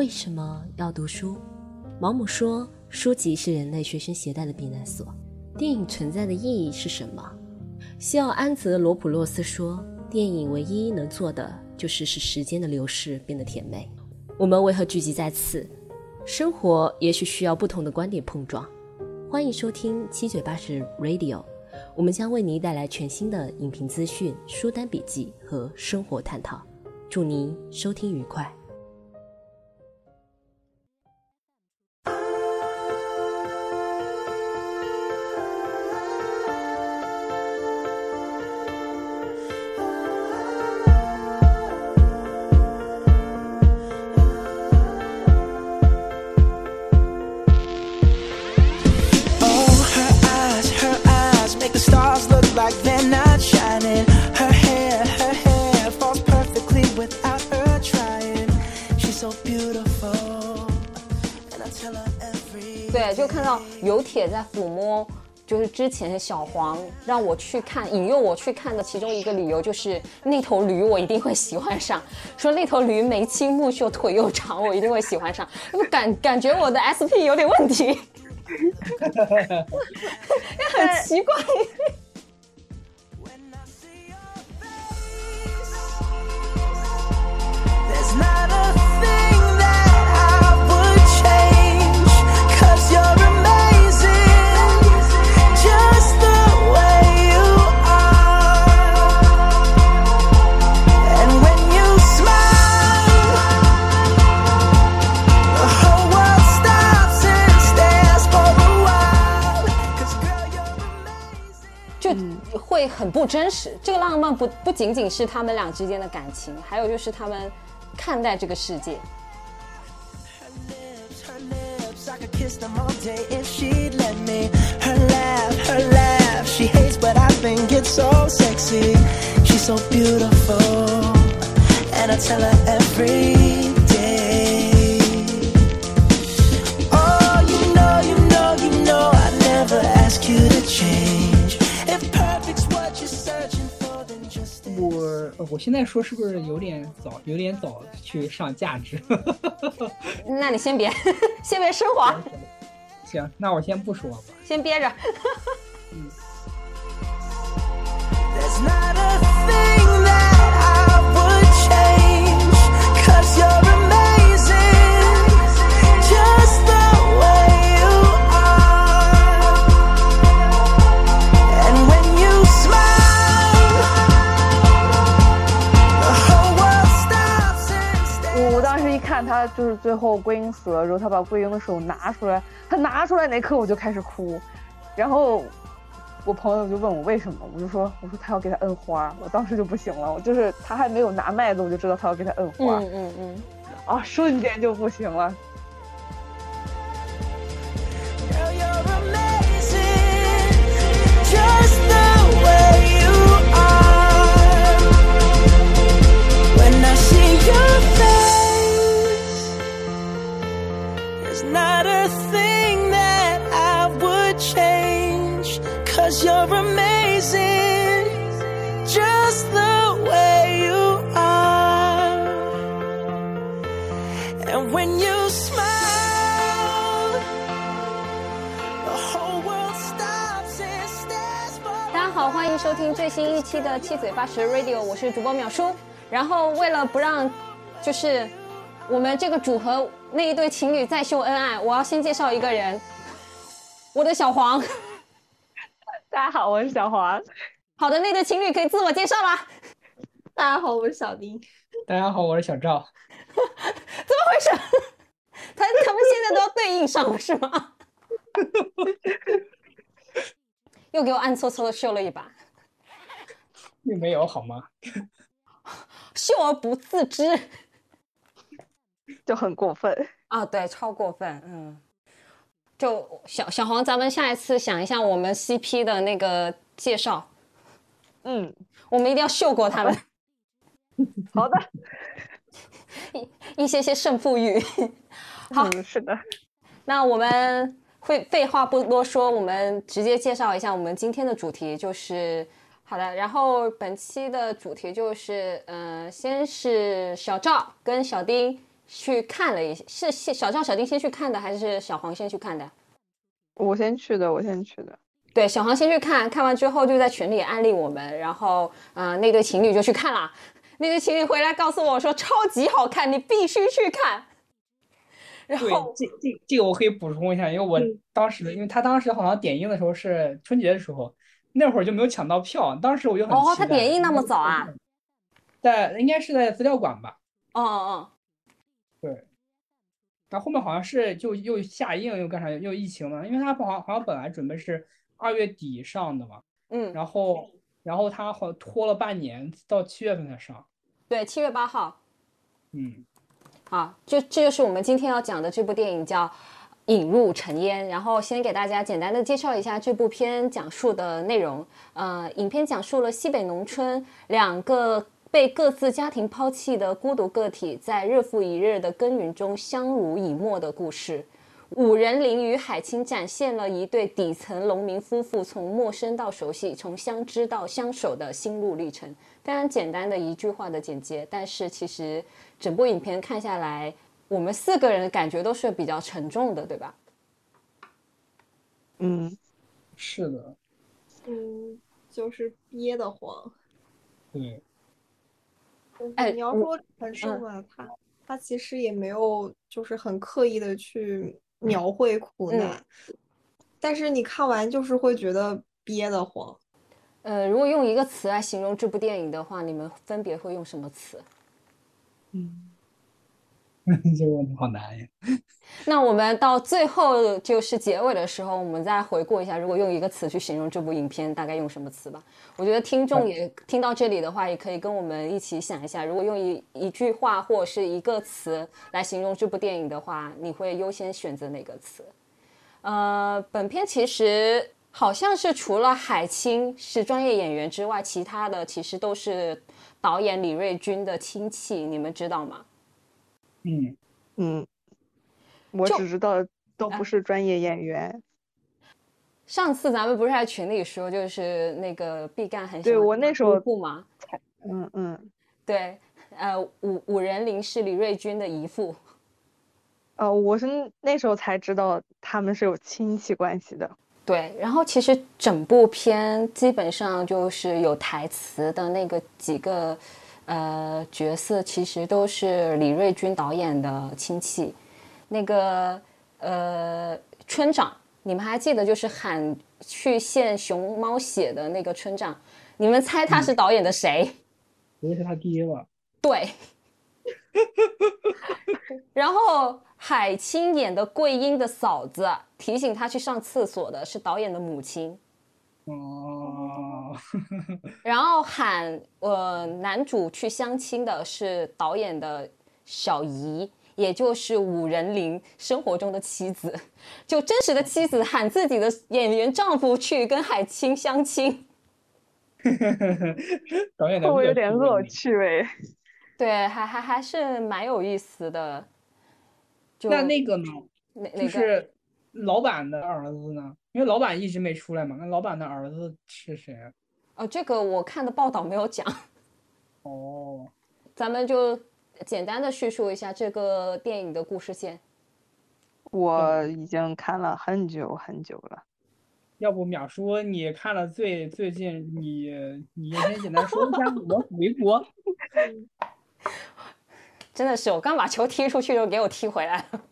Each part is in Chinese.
为什么要读书？毛姆说，书籍是人类随身携带的避难所。电影存在的意义是什么？西奥安泽罗普洛斯说，电影唯一能做的就是使时间的流逝变得甜美。我们为何聚集在此？生活也许需要不同的观点碰撞。欢迎收听七嘴八舌 Radio，我们将为您带来全新的影评资讯、书单笔记和生活探讨。祝您收听愉快。就看到有铁在抚摸，就是之前小黄让我去看，引诱我去看的其中一个理由就是那头驴我一定会喜欢上，说那头驴眉清目秀，腿又长，我一定会喜欢上。我感感觉我的 SP 有点问题，很奇怪。会很不真实。这个浪漫不不仅仅是他们俩之间的感情，还有就是他们看待这个世界。我现在说是不是有点早？有点早去上价值。那你先别，先别升华。行，那我先不说吧，先憋着。嗯。他就是最后桂英死了之后，他把桂英的手拿出来，他拿出来那刻我就开始哭，然后我朋友就问我为什么，我就说我说他要给他摁花，我当时就不行了，我就是他还没有拿麦子，我就知道他要给他摁花，嗯嗯嗯，啊，瞬间就不行了。收听最新一期的七嘴八舌 Radio，我是主播淼叔。然后为了不让，就是我们这个组合那一对情侣再秀恩爱，我要先介绍一个人，我的小黄。大家好，我是小黄。好的，那对情侣可以自我介绍了。大家好，我是小丁。大家好，我是小赵。怎么回事？他他们现在都要对应上了是吗？又给我暗搓搓的秀了一把。并没有好吗？秀而不自知，就很过分啊！对，超过分。嗯，就小小黄，咱们下一次想一下我们 CP 的那个介绍。嗯，我们一定要秀过他们。好的，一一些些胜负欲。好，是的。那我们会废话不多说，我们直接介绍一下我们今天的主题，就是。好的，然后本期的主题就是，呃，先是小赵跟小丁去看了一下，是是小赵、小丁先去看的，还是小黄先去看的？我先去的，我先去的。对，小黄先去看看完之后就在群里安利我们，然后嗯、呃那对情侣就去看了，那对情侣回来告诉我说超级好看，你必须去看。然对后，这这这个我可以补充一下，因为我嗯当时，因为他当时好像点映的时候是春节的时候，那会儿就没有抢到票，当时我就很哦，他点映那么早啊？在应该是在资料馆吧，哦哦对。然后后面好像是就又下映又干啥又疫情了，因为他好像好像本来准备是二月底上的嘛，哦，嗯，然后然后他好像拖了半年，到七月份才上，对，七月八号。嗯。好，就这就是我们今天要讲的这部电影，叫《引入尘烟》。然后先给大家简单的介绍一下这部片讲述的内容。呃，影片讲述了西北农村两个被各自家庭抛弃的孤独个体，在日复一日的耕耘中相濡以沫的故事。五人林与海清展现了一对底层农民夫妇从陌生到熟悉，从相知到相守的心路历程。非常简单的一句话的简介，但是其实整部影片看下来，我们四个人的感觉都是比较沉重的，对吧？嗯，是的，嗯，就是憋得慌。对，就是哎你要说陈胜嘛，他他其实也没有就是很刻意的去描绘苦难，但是你看完就是会觉得憋得慌。呃，如果用一个词来形容这部电影的话，你们分别会用什么词？这个问题好难呀。那我们到最后就是结尾的时候，我们再回顾一下，如果用一个词去形容这部影片，大概用什么词吧？我觉得听众也听到这里的话，也可以跟我们一起想一下，如果用一一句话或者是一个词来形容这部电影的话，你会优先选择哪个词？呃，本片其实好像是除了海清是专业演员之外，其他的其实都是导演李瑞军的亲戚，你们知道吗？嗯，嗯，我只知道都不是专业演员。上次咱们不是在群里说，就是那个毕赣很喜对欢我那时候姑姑嘛，嗯嗯，对，呃，五五人林是李瑞军的姨父，呃，我是那时候才知道他们是有亲戚关系的。对，然后其实整部片基本上就是有台词的那个几个呃角色，其实都是李瑞军导演的亲戚。那个呃村长，你们还记得就是喊去献熊猫血的那个村长，你们猜他是导演的谁？不会是他爹吧？对。然后海清演的桂英的嫂子提醒他去上厕所的是导演的母亲。哦，然后喊呃男主去相亲的是导演的小姨，也就是五人林生活中的妻子，就真实的妻子喊自己的演员丈夫去跟海清相亲。导演的会不会有点恶趣味？对，还还还是蛮有意思的。就那那个呢？就哪哪个是老板的儿子呢？因为老板一直没出来嘛。那老板的儿子是谁？哦，这个我看的报道没有讲。哦，咱们就简单的叙述一下这个电影的故事线。我已经看了很久很久了。要不淼叔你看了最最近你你先简单说一下我 回国。真的是，我刚把球踢出去就给我踢回来了。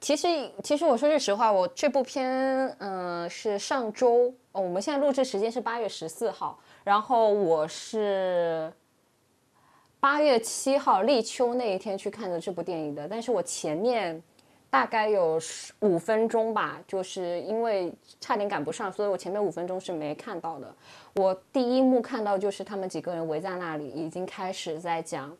其实，其实我说句实话，我这部片，嗯、是上周、哦，我们现在录制时间是八月十四号，然后我是八月七号立秋那一天去看的这部电影的，但是我前面大概有十五分钟吧，就是因为差点赶不上，所以我前面五分钟是没看到的。我第一幕看到就是他们几个人围在那里，已经开始在讲，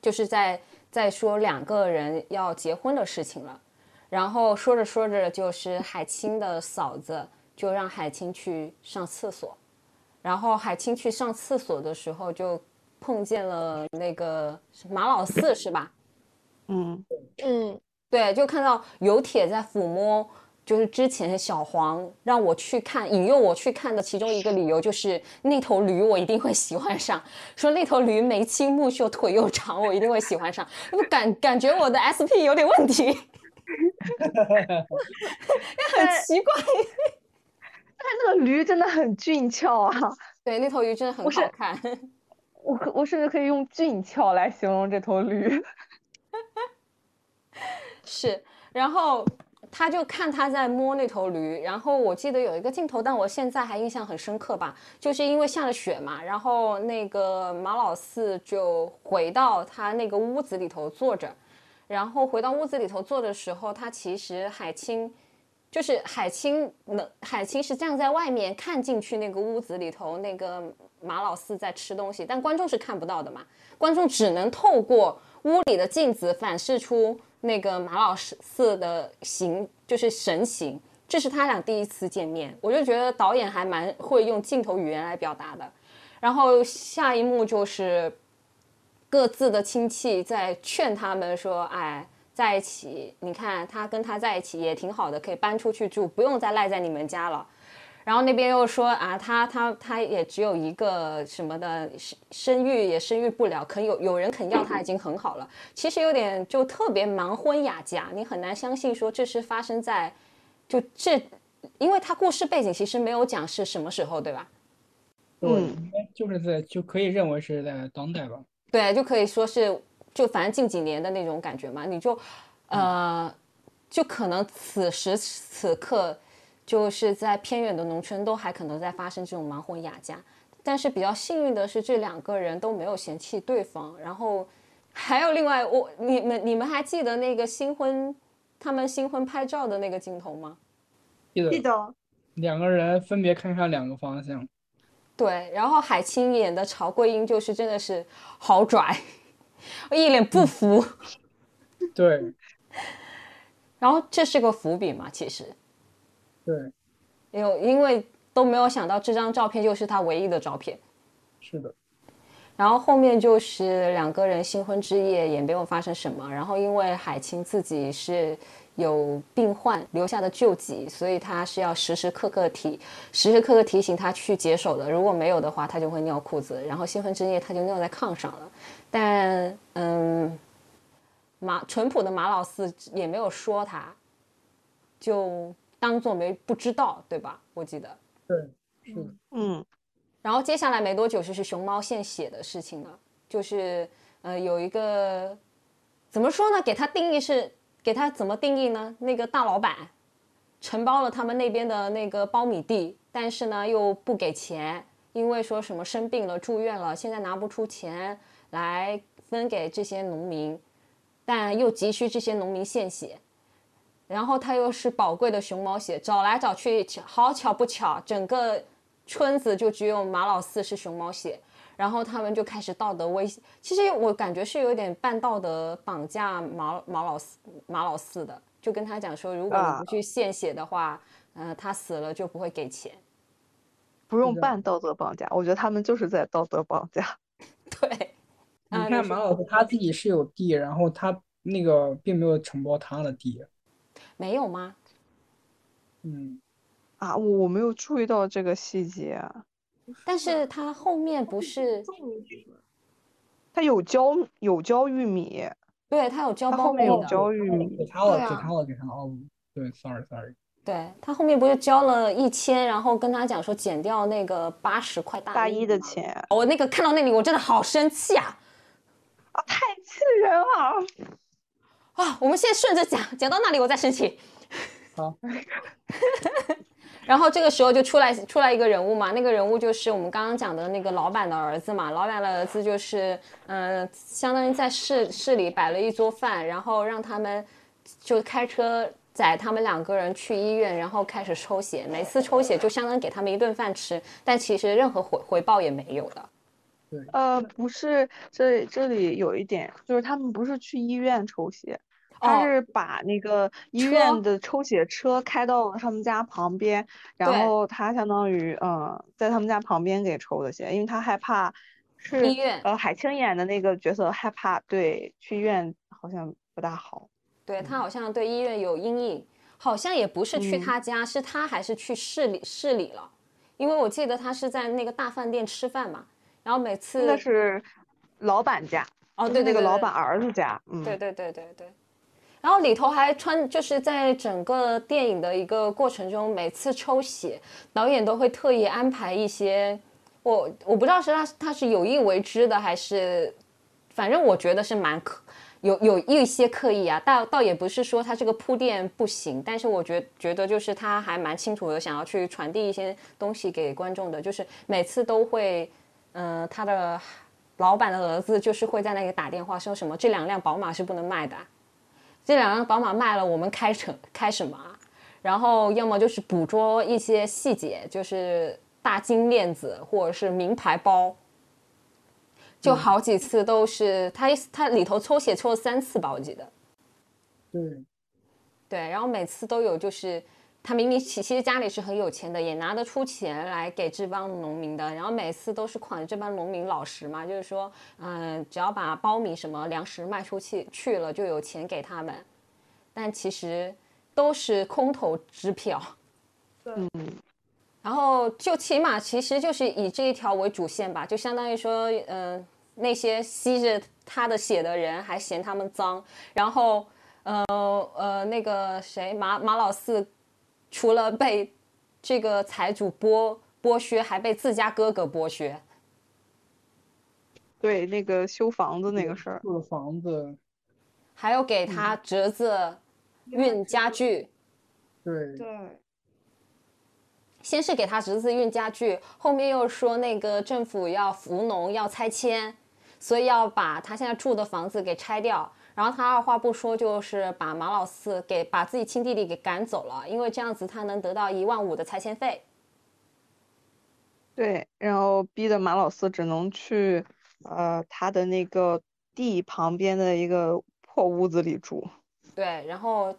就是在在说两个人要结婚的事情了。然后说着说着，就是海清的嫂子就让海清去上厕所，然后海清去上厕所的时候就碰见了那个马老四，是吧？嗯，嗯，对，就看到有铁在抚摸就是之前小黄让我去看，引诱我去看的其中一个理由就是那头驴我一定会喜欢上，说那头驴眉清目秀，腿又长，我一定会喜欢上。我感感觉我的 SP 有点问题，也很奇怪。但那个驴真的很俊俏啊！对，那头驴真的很好看。我可我甚至可以用俊俏来形容这头驴。是，然后他就看他在摸那头驴，然后我记得有一个镜头，但我现在还印象很深刻吧，就是因为下了雪嘛，然后那个马老四就回到他那个屋子里头坐着，然后回到屋子里头坐的时候，他其实海清。就是海清能，海清是站在外面看进去那个屋子里头，那个马老四在吃东西，但观众是看不到的嘛，观众只能透过屋里的镜子反射出那个马老四的形，就是神形。这是他俩第一次见面，我就觉得导演还蛮会用镜头语言来表达的。然后下一幕就是各自的亲戚在劝他们说：“哎。”在一起，你看他跟他在一起也挺好的，可以搬出去住，不用再赖在你们家了。然后那边又说啊，他他他也只有一个什么的生生育也生育不了，肯有有人肯要他已经很好了。其实有点就特别盲婚哑嫁，你很难相信说这是发生在就这，因为他故事背景其实没有讲是什么时候，对吧？嗯，应该就是在就可以认为是在当代吧。对，就可以说是。就反正近几年的那种感觉嘛，你就，呃，就可能此时此刻，就是在偏远的农村都还可能在发生这种盲婚哑嫁，但是比较幸运的是这两个人都没有嫌弃对方，然后还有另外我你们你们还记得那个新婚他们新婚拍照的那个镜头吗？记得。记得。两个人分别看向两个方向。对，然后海清演的曹桂英就是真的是好拽。我一脸不服，对，然后这是个伏笔嘛？其实，对，有因为都没有想到这张照片就是他唯一的照片，是的。然后后面就是两个人新婚之夜也没有发生什么，然后因为海清自己是有病患留下的救急，所以他是要时时刻刻提时时刻刻提醒他去解手的，如果没有的话，他就会尿裤子，然后新婚之夜他就尿在炕上了。但嗯，马淳朴的马老四也没有说他，就当做没不知道，对吧？我记得。对，是。嗯。然后接下来没多久就是熊猫献血的事情了，就是呃有一个怎么说呢？给他定义是给他怎么定义呢？那个大老板承包了他们那边的那个苞米地，但是呢又不给钱，因为说什么生病了住院了，现在拿不出钱。来分给这些农民，但又急需这些农民献血，然后他又是宝贵的熊猫血，找来找去，好巧不巧，整个村子就只有马老四是熊猫血，然后他们就开始道德威胁，其实我感觉是有点半道德绑架马马老四马老四的，就跟他讲说，如果你不去献血的话，嗯，他死了就不会给钱，不用半道德绑架，我觉得他们就是在道德绑架，对。你看马老四他自己是有地，然后他那个并没有承包他的地，没有吗？嗯，啊，我我没有注意到这个细节。但是他后面不是，他有交有交玉米，对他有交后面有交玉米，给他了，给他了，给他哦，对，sorry sorry。对他后面不是交了一千，然后跟他讲说减掉那个八十块大一的钱，我那个看到那里我真的好生气啊啊！太气人了！啊，我们现在顺着讲，讲到那里我再申请。好。然后这个时候就出来出来一个人物嘛，那个人物就是我们刚刚讲的那个老板的儿子嘛。老板的儿子就是，嗯，相当于在市市里摆了一桌饭，然后让他们就开车载他们两个人去医院，然后开始抽血。每次抽血就相当于给他们一顿饭吃，但其实任何回回报也没有的。对呃，不是，这这里有一点，就是他们不是去医院抽血，他是把那个 医院的抽血车开到了他们家旁边，然后他相当于嗯，在他们家旁边给抽的血，因为他害怕是医院，呃，海清演的那个角色害怕，对，去医院好像不大好，对他好。像对医院有阴影。好像也不是去嗯。他家，是他还是去市里市里了，因为我记得他是在那个大饭店吃饭嘛，然后每次那是老板家，哦，对那个老板儿子家，嗯，对。对对对对。然后里头还穿，就是在整个电影的一个过程中，每次抽血，导演都会特意安排一些，我我不知道是他他是有意为之的，还是，反正我觉得是蛮刻有有一些刻意啊，倒倒也不是说他这个铺垫不行，但是我觉觉得就是他还蛮清楚的想要去传递一些东西给观众的，就是每次都会，嗯、他的老板的儿子就是会在那里打电话说什么这两辆宝马是不能卖的，这两辆宝马卖了我们开什开什么啊？然后要么就是捕捉一些细节，就是大金链子或者是名牌包，就好几次都是他他里头抽血抽了三次吧，我记得。对，对，然后每次都有，就是他明明其其实家里是很有钱的，也拿得出钱来给这帮农民的，然后每次都是款这帮农民老实嘛，就是说，嗯、只要把苞米什么粮食卖出去去了，就有钱给他们，但其实都是空头支票。嗯，然后就起码其实就是以这一条为主线吧，就相当于说，嗯、那些吸着他的血的人还嫌他们脏，然后，呃呃，那个谁马马老四，除了被这个财主剥剥削，还被自家哥哥剥削。对，那个修房子那个事儿，住的房子，还有给他侄子运家具，对，对，先是给他侄子运家具，后面又说那个政府要扶农要拆迁，所以要把他现在住的房子给拆掉。然后他二话不说，就是把马老四给把自己亲弟弟给赶走了，因为这样子他能得到一万五的拆迁费。对，然后逼得马老四只能去呃他的那个地旁边的一个破屋子里住。对，然后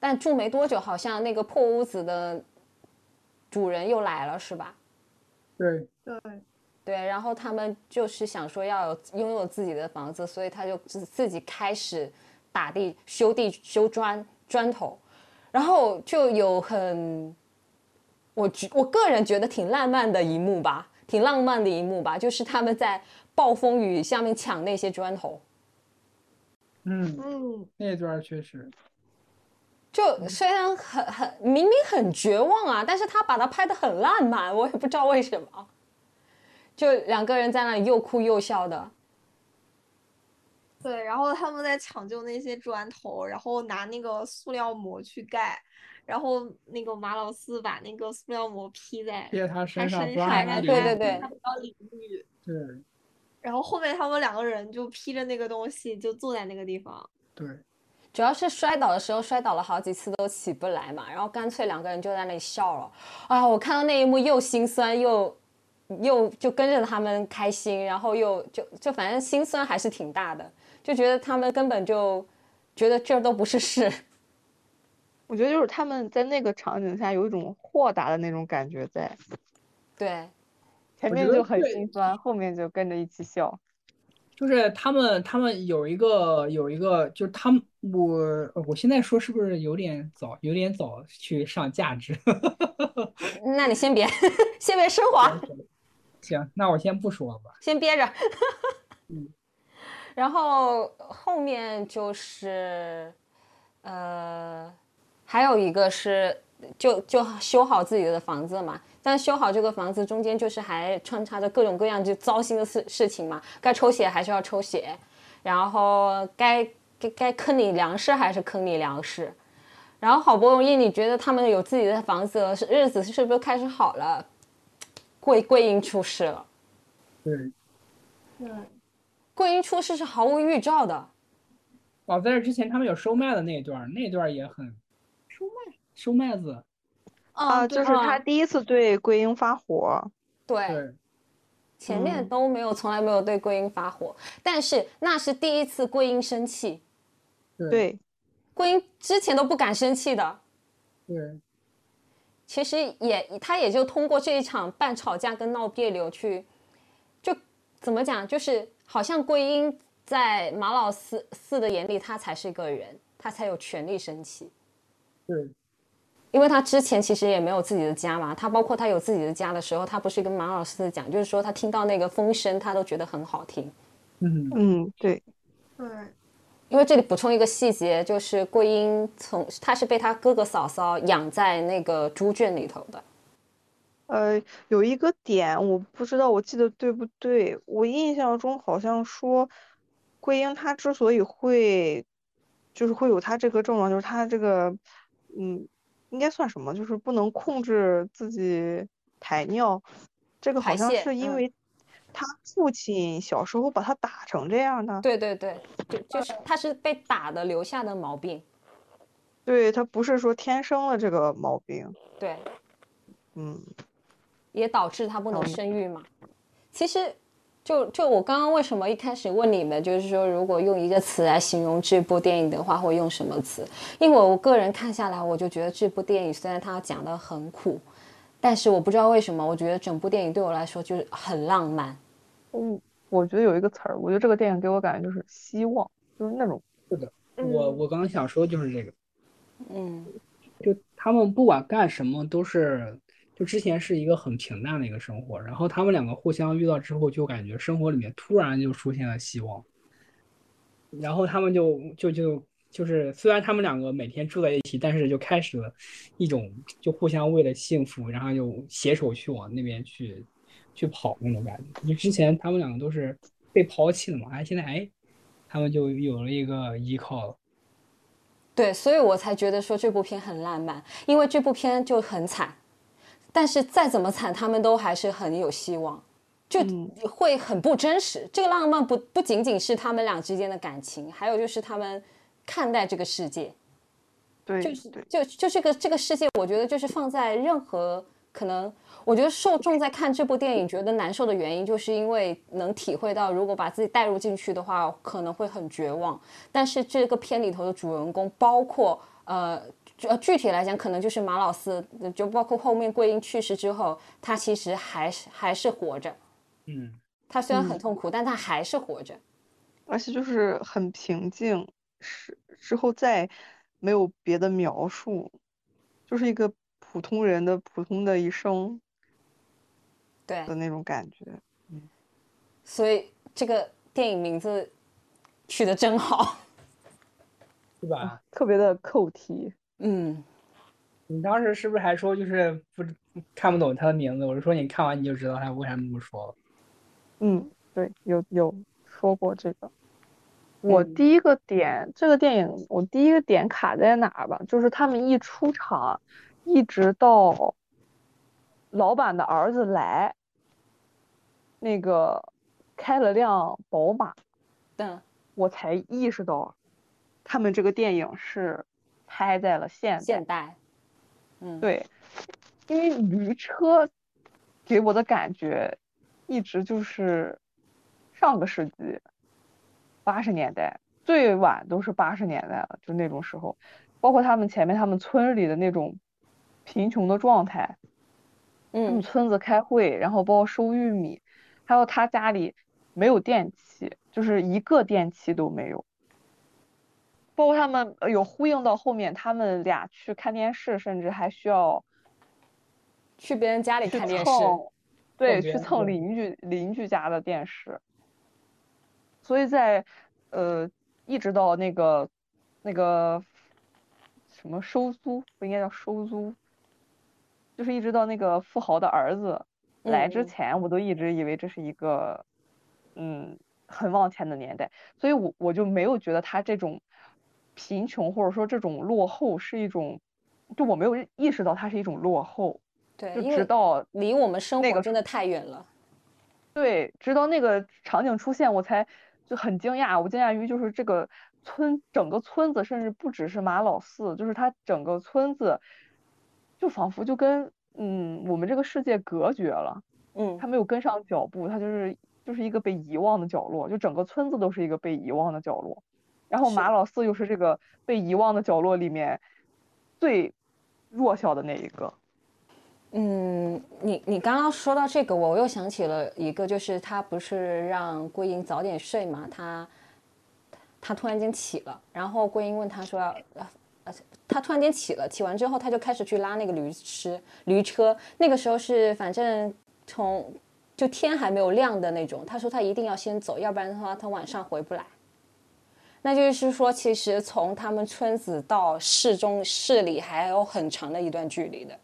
但住没多久，好像那个破屋子的主人又来了，是吧？对，对，对，然后他们就是想说要有拥有自己的房子，所以他就自自己开始打地、修地、修砖砖头，然后就有很，我觉我个人觉得挺浪漫的一幕吧，挺浪漫的一幕吧，就是他们在暴风雨下面抢那些砖头，嗯，嗯，那段确实，就虽然很很明明很绝望啊，但是他把它拍的很浪漫，我也不知道为什么，就两个人在那里又哭又笑的。对，然后他们在抢救那些砖头，然后拿那个塑料膜去盖，然后那个马老四把那个塑料膜披在贴他他身上对对对他不到淋雨。对然后后面他们两个人就披着那个东西，就坐在那个地方。对，主要是摔倒的时候摔倒了好几次都起不来嘛，然后干脆两个人就在那里笑了。啊，我看到那一幕又心酸又又就跟着他们开心，然后又就就反正心酸还是挺大的，就觉得他们根本就觉得这都不是事。我觉得就是他们在那个场景下有一种豁达的那种感觉在，对，前面就很心酸，后面就跟着一起笑。就是他们，他们有一个有一个，就是他们，我我现在说是不是有点早，有点早去上价值？那你先别 先别升华。行，那我先不说吧。先憋着。嗯 然后后面就是，呃，还有一个是就就修好自己的房子嘛。但修好这个房子中间就是还穿插着各种各样就糟心的事事情嘛，该抽血还是要抽血，然后该该该坑你粮食还是坑你粮食，然后好不容易你觉得他们有自己的房子了，是日子是不是开始好了？桂桂英出事了。对，对，桂英出事是毫无预兆的，哦，在这之前他们有收麦的那一段儿，那段也很收麦？收麦子，啊，对就是他第一次对桂英发火，对，对。前面都没有，从来没有对桂英发火，但是那是第一次桂英生气，对。对，桂英之前都不敢生气的，对其实也他也就通过这一场半吵架跟闹别扭去，就怎么讲，就是好像桂英在马老四四的眼里，他才是个人，他才有权利生气。对，因为他之前其实也没有自己的家嘛，他包括他有自己的家的时候，他不是跟马老师讲，就是说他听到那个风声，他都觉得很好听。嗯，嗯，对，对，因为这里补充一个细节，就是桂英从她是被她哥哥嫂嫂养在那个猪圈里头的。呃，有一个点我不知道，我记得对不对？我印象中好像说，桂英她之所以会，就是会有她这个症状，就是她这个，嗯，应该算什么？就是不能控制自己排尿，这个好像是因为她父亲小时候把他打成这样的。对对对，就就是他是被打的留下的毛病。对，他不是说天生了这个毛病。对，嗯，也导致他不能嗯生育嘛。其实，就就我刚刚为什么一开始问你们，就是说如果用一个词来形容这部电影的话，会用什么词？因为我个人看下来，我就觉得这部电影虽然它讲的很苦，但是我不知道为什么，我觉得整部电影对我来说就是很浪漫。嗯，我觉得有一个词儿，我觉得这个电影给我感觉就是希望，就是那种。是的，我我刚刚想说就是这个，嗯，就他们不管干什么都是，就之前是一个很平淡的一个生活，然后他们两个互相遇到之后，就感觉生活里面突然就出现了希望，然后他们就就就就是虽然他们两个每天住在一起，但是就开始了一种就互相为了幸福，然后就携手去往那边去去跑那种感觉。就之前他们两个都是被抛弃的嘛，哎，现在哎，他们就有了一个依靠了。对，所以我才觉得说这部片很浪漫，因为这部片就很惨，但是再怎么惨，他们都还是很有希望，就嗯会很不真实。这个浪漫不不仅仅是他们俩之间的感情，还有就是他们看待这个世界，对就是对，就就这个这个世界，我觉得就是放在任何可能，我觉得受众在看这部电影觉得难受的原因，就是因为能体会到，如果把自己带入进去的话，可能会很绝望。但是这个片里头的主人公，包括呃。具呃，具体来讲，可能就是马老四，就包括后面桂英去世之后，他其实还是还是活着。嗯。他虽然很痛苦，但他还是活着。而且就是很平静，是之后再没有别的描述，就是一个普通人的普通的一生对，的那种感觉。嗯所以这个电影名字取得真好。是吧？特别的扣题。嗯，你当时是不是还说就是不看不懂他的名字？我是说你看完你就知道他为啥那么说了。嗯，对，有有说过这个。我第一个点，这个电影我第一个点卡在哪儿吧？就是他们一出场，一直到老板的儿子来，那个开了辆宝马，嗯，我才意识到，他们这个电影是拍在了现代。现代。嗯，对，因为驴车给我的感觉一直就是上个世纪八十年代，最晚都是八十年代了，就那种时候，包括他们前面他们村里的那种贫穷的状态，他们嗯，村子开会，然后包括收玉米，还有他家里没有电器，就是一个电器都没有。包括他们呃有呼应到后面，他们俩去看电视，甚至还需要去别人家里看电视。对，去蹭邻居邻居家的电视。所以在呃，一直到那个那个什么收租，不应该叫收租，就是一直到那个富豪的儿子来之嗯前，我都一直以为这是一个嗯很往前的年代，所以我我就没有觉得他这种贫穷或者说这种落后是一种，就我没有意识到它是一种落后，对，就直到离我们生活真的太远了。对，直到那个场景出现，我才就很惊讶。我惊讶于就是这个村，整个村子，甚至不只是马老四，就是他整个村子，就仿佛就跟嗯我们这个世界隔绝了，嗯他没有跟上脚步，他就是就是一个被遗忘的角落，就整个村子都是一个被遗忘的角落。然后马老四又是这个被遗忘的角落里面最弱小的那一个。嗯，你你刚刚说到这个，我又想起了一个，就是他不是让桂英早点睡嘛，他他突然间起了，然后桂英问他说要他突然间起了，起完之后他就开始去拉那个驴吃驴车。那个时候是反正从就天还没有亮的那种。他说他一定要先走，要不然的话他晚上回不来。那就是说，其实从他们村子到市中市里还有很长的一段距离的。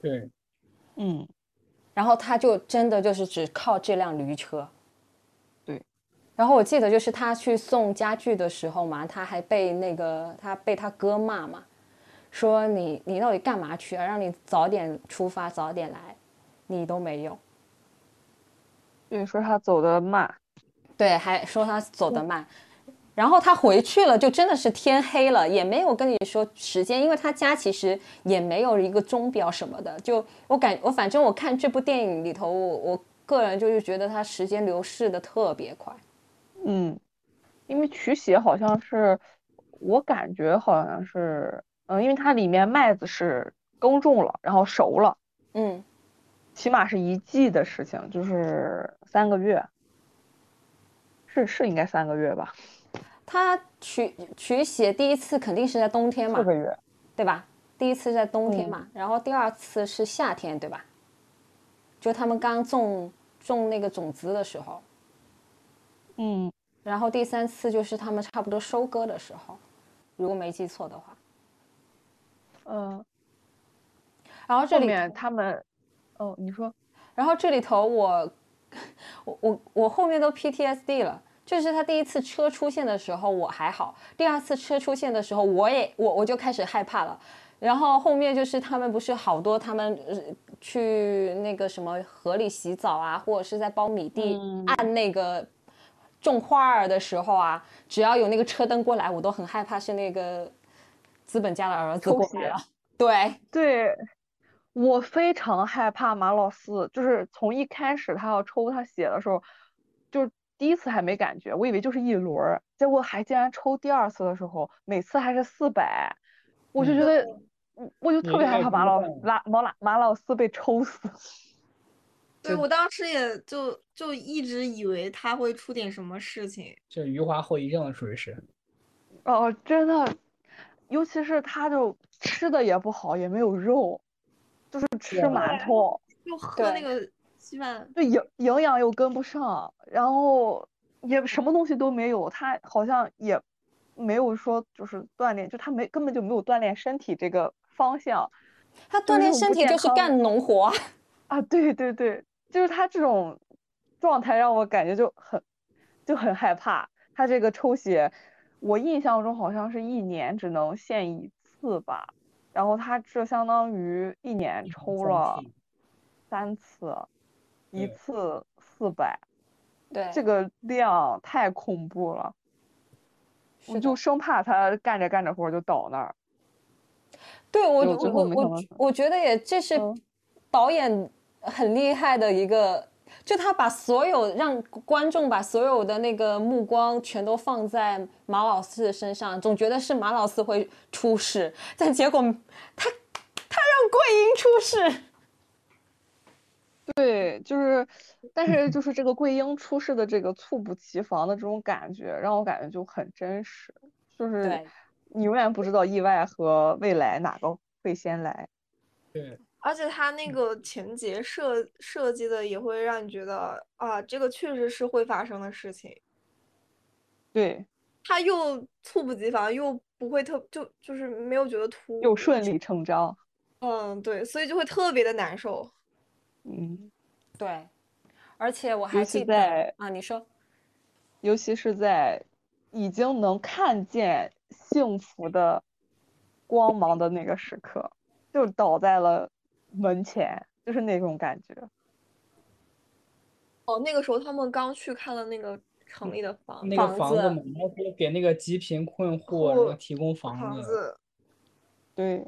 对，嗯，然后他就真的就是只靠这辆驴车。对。然后我记得就是他去送家具的时候嘛，他还被那个他被他哥骂嘛，说你你到底干嘛去啊？让你早点出发，早点来，你都没有。对，说他走的慢，对，还说他走的慢。然后他回去了，就真的是天黑了，也没有跟你说时间，因为他家其实也没有一个钟表什么的。就我感我反正我看这部电影里头，我我个人就是觉得他时间流逝的特别快。嗯，因为取血好像是，我感觉好像是，嗯，因为它里面麦子是耕种了，然后熟了，嗯，起码是一季的事情，就是三个月，是是应该三个月吧？他取取血第一次肯定是在冬天嘛四，个月，对吧？第一次在冬天嘛，然后第二次是夏天，对吧？就他们刚种种那个种子的时候，嗯，然后第三次就是他们差不多收割的时候，如果没记错的话。嗯，然后这里后面他们，哦，你说，然后这里头我，我我我后面都 PTSD 了。就是他第一次车出现的时候我还好，第二次车出现的时候我也我我就开始害怕了。然后后面就是他们不是好多他们呃去那个什么河里洗澡啊，或者是在苞米地嗯按那个种花儿的时候啊，只要有那个车灯过来，我都很害怕是那个资本家的儿子过来了。对，对，我非常害怕马老四，就是从一开始他要抽他血的时候，就是第一次还没感觉，我以为就是一轮儿，结果还竟然抽第二次的时候，每次还是四百，我就觉得，我我就特别害怕马老马马老马老四被抽死。对我当时也就就一直以为他会出点什么事情。就余华后遗症属于是。哦，真的，尤其是他就吃的也不好，也没有肉，就是吃馒头，就喝那个稀饭，对营营养又跟不上，然后也什么东西都没有，他好像也没有说就是锻炼，就他没根本就没有锻炼身体这个方向他锻炼身体就是干农活啊。啊，对对对，就是他这种状态让我感觉就很就很害怕。他这个抽血，我印象中好像是一年只能献一次吧，然后他这相当于一年抽了三次，一对。次四百，对，这个量太恐怖了，我就生怕他干着干着活就倒那儿。对我我我我觉得也这是嗯。导演很厉害的一个，就他把所有让观众把所有的那个目光全都放在马老四身上，总觉得是马老四会出事，但结果他他让桂英出事。对，就是，但是就是这个桂英出事的这个猝不及防的这种感觉，让我感觉就很真实，就是你永远不知道意外和未来哪个会先来。对，而且他那个情节设设计的也会让你觉得啊，这个确实是会发生的事情。对，他又猝不及防，又不会特就就是没有觉得突兀，又顺理成章。嗯，对，所以就会特别的难受。嗯，对，而且我还记得在啊，你说尤其是在已经能看见幸福的光芒的那个时刻，就倒在了门前，就是那种感觉。哦，那个时候他们刚去看了那个城里的房那个房子房子嘛，然后给那个极贫困户然后提供房子，房子，对，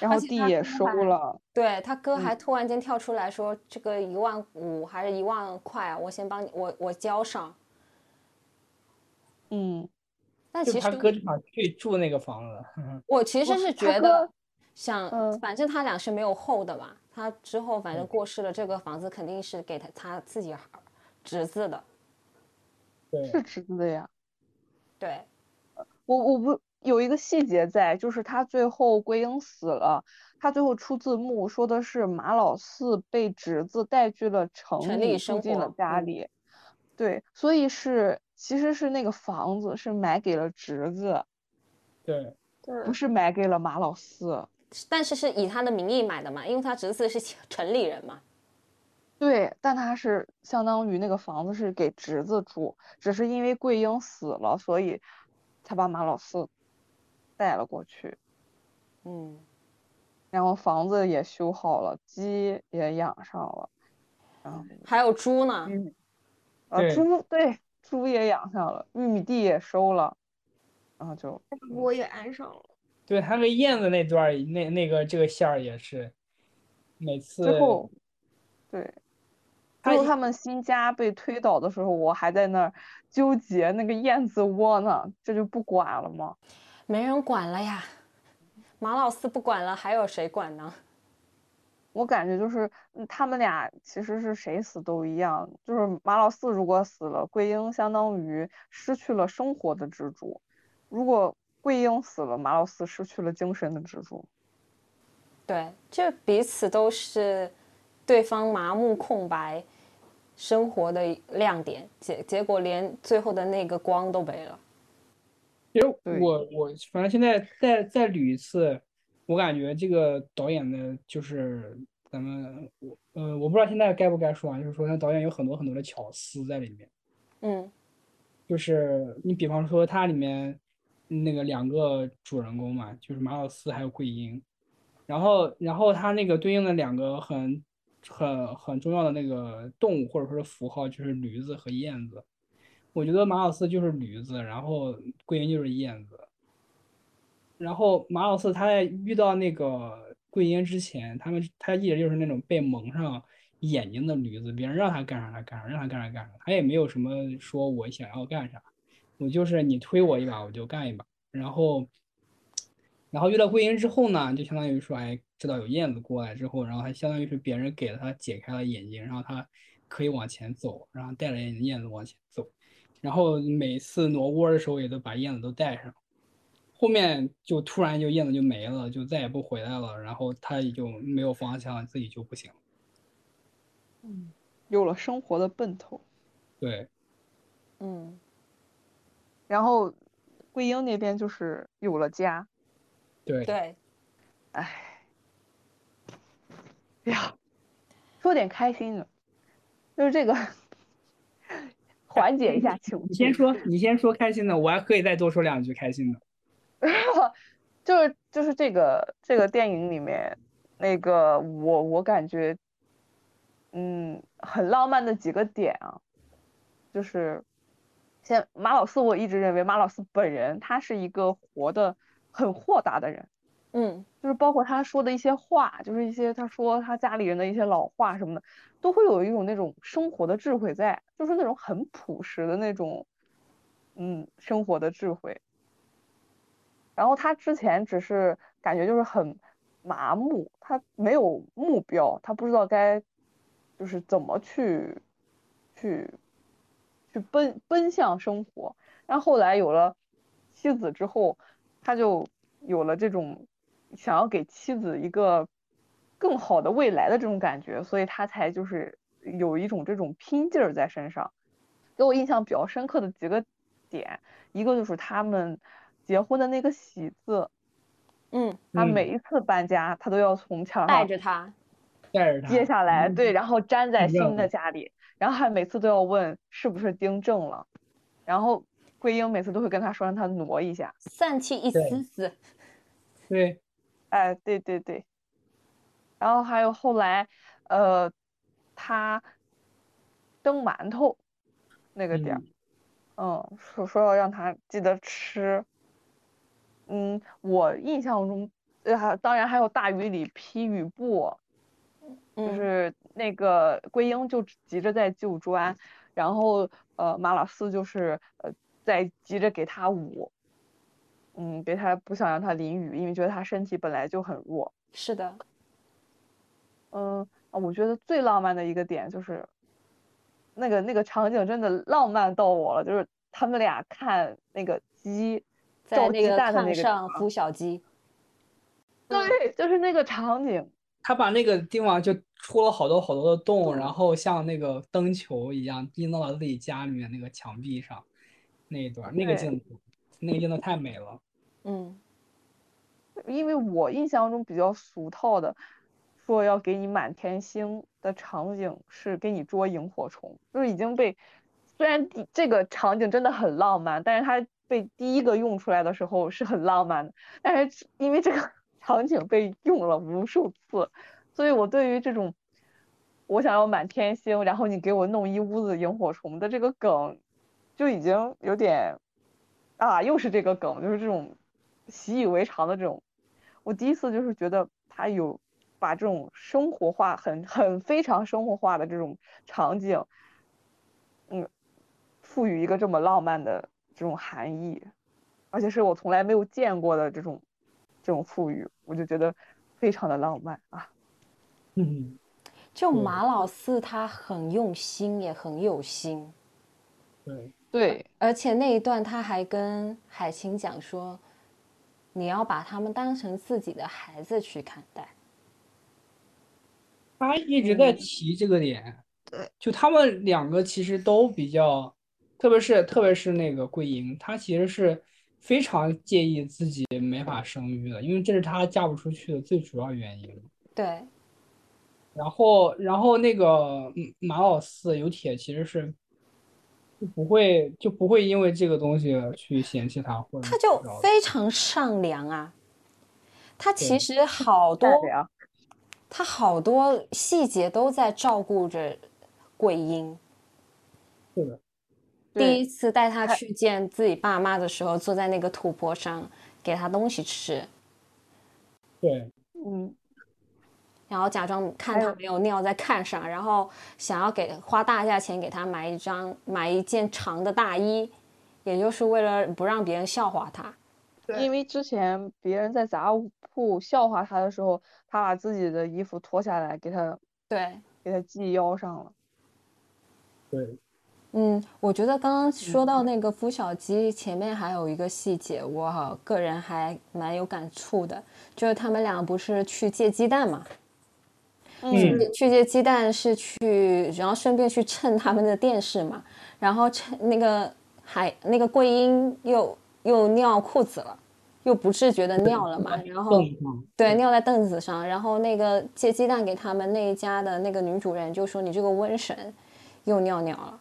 然后地也收还了。对他哥还嗯突然间跳出来说：“这个一万五还是一万块啊？我先帮你，我我交上。嗯，”就但其实他哥就想去住那个房子，我其实是觉得哥想，嗯反正他俩是没有后的嘛。他之后反正嗯过世了，这个房子肯定是给他他自己儿侄子的。对，是侄子的呀。对，我我不有一个细节在，就是他最后桂英死了，他最后出字幕说的是马老四被侄子带去了城城里，住进了家里，对，所以是其实是那个房子是买给了侄子，对，对不是买给了马老四。但是是以他的名义买的嘛，因为他侄子是 城里人嘛。对，但他是相当于那个房子是给侄子住，只是因为桂英死了，所以才把马老四带了过去，嗯，然后房子也修好了，鸡也养上了，然后还有猪呢，嗯，啊猪对猪也养上了，玉米地也收了，然后就我也安上了。对，他跟燕子那段儿那那个这个线儿也是，每次最后对。他最后他们新家被推倒的时候，我还在那儿纠结那个燕子窝呢，这就不管了吗？没人管了呀。马老四不管了，还有谁管呢？我感觉就是嗯他们俩其实是谁死都一样，就是马老四如果死了，桂英相当于失去了生活的支柱；如果桂英死了，马老四失去了精神的支柱。对，就彼此都是对方麻木空白生活的亮点，结结果连最后的那个光都没了。因为我我反正现在再再捋一次，我感觉这个导演的就是咱们我呃我不知道现在该不该说啊，就是说他导演有很多很多的巧思在里面，嗯就是你比方说它里面那个两个主人公嘛，就是马老四还有桂英，然后然后他那个对应的两个很很很重要的那个动物或者说是符号就是驴子和燕子。我觉得马老四就是驴子，然后桂英就是燕子。然后马老四他在遇到那个桂英之前，他们他一直就是那种被蒙上眼睛的驴子，别人让他干啥他干啥，让他干啥干啥，他也没有什么说我想要干啥，我就是你推我一把我就干一把。然后，然后遇到桂英之后呢，就相当于说，哎，知道有燕子过来之后，然后他相当于是别人给了他解开了眼睛，然后他可以往前走，然后带着燕子往前走。然后每次挪窝的时候也都把燕子都带上，后面就突然就燕子就没了，就再也不回来了，然后他也就没有方向，自己就不行了。有了生活的奔头。对，嗯，然后桂英那边就是有了家，对，对，哎，呀，说点开心的，就是这个缓解一下情绪。你先说，你先说开心的，我还可以再多说两句开心的。就是就是这个这个电影里面，那个我我感觉，嗯，很浪漫的几个点啊，就是，先马老四，我一直认为马老四本人他是一个活的很豁达的人，嗯就是包括他说的一些话，就是一些他说他家里人的一些老话什么的，都会有一种那种生活的智慧在，就是那种很朴实的那种，嗯，生活的智慧。然后他之前只是感觉就是很麻木，他没有目标，他不知道该就是怎么去去去奔奔向生活。但后后来有了妻子之后，他就有了这种想要给妻子一个更好的未来的这种感觉，所以他才就是有一种这种拼劲儿在身上。给我印象比较深刻的几个点，一个就是他们结婚的那个喜字，嗯，嗯。他每一次搬家，他都要从墙带上着他，带着他，接下来，对，然后粘在新的。家里，然后还每次都要问是不是订正了，然后桂英每次都会跟他说让他挪一下，散气一丝丝。对，哎，对对对，然后还有后来，呃，他蒸馒头那个点儿，嗯，说说要让他记得吃，嗯，我印象中，呃，还当然还有大雨里披雨布，就嗯是那个桂英就急着在救砖，然后呃马老四就是呃在急着给他捂，嗯，给他不想让他淋雨，因为觉得他身体本来就很弱。是的，嗯，啊我觉得最浪漫的一个点就是，那个那个场景真的浪漫到我了，就是他们俩看那个鸡在那个蛋上孵小鸡。对，就是那个场景。他把那个地方就戳了好多好多的洞，嗯然后像那个灯球一样钉到了自己家里面那个墙壁上，那一段那个镜头，那个镜头太美了。嗯。因为我印象中比较俗套的，说要给你满天星的场景是给你捉萤火虫，就是已经被，虽然第这个场景真的很浪漫，但是它被第一个用出来的时候是很浪漫的，但是因为这个 场景被用了无数次，所以我对于这种我想要满天星，然后你给我弄一屋子萤火虫的这个梗，就已经有点啊，又是这个梗，就是这种习以为常的这种。我第一次就是觉得他有把这种生活化、很很非常生活化的这种场景，嗯，赋予一个这么浪漫的这种含义，而且是我从来没有见过的这种这种富裕，我就觉得非常的浪漫啊。嗯，就马老四他很用心，也很有心，对，对，而且那一段他还跟海清讲说，你要把他们当成自己的孩子去看待。他一直在嗯。提这个点，对，就他们两个其实都比较，特别是特别是那个桂英，她其实是非常介意自己没法生育的，因为这是她嫁不出去的最主要原因。对，然后，然后那个嗯马老四有铁其实是就不会就不会因为这个东西去嫌弃他，或者他就非常善良啊。他其实好 多他好多细节都在照顾着桂英。是的，第一次带他他去见自己爸妈的时候，坐在那个土坡上给他东西吃，对，嗯，然后假装看他没有尿在看上，然后想要给花大价钱给他买一张买一件长的大衣，也就是为了不让别人笑话他。对因为之前别人在杂物铺笑话他的时候，他把自己的衣服脱下来给他对，给他系腰上了。对，嗯，我觉得刚刚说到那个孵小鸡，前面还有一个细节，我个人还蛮有感触的，就是他们俩不是去借鸡蛋嘛，嗯，去借鸡蛋是去，然后顺便去蹭他们的电视嘛，然后趁那个海那个桂英又又尿裤子了，又不自觉的尿了嘛，然后对，尿在凳子上，然后那个借鸡蛋给他们那一家的那个女主人就说你这个瘟神又尿尿了。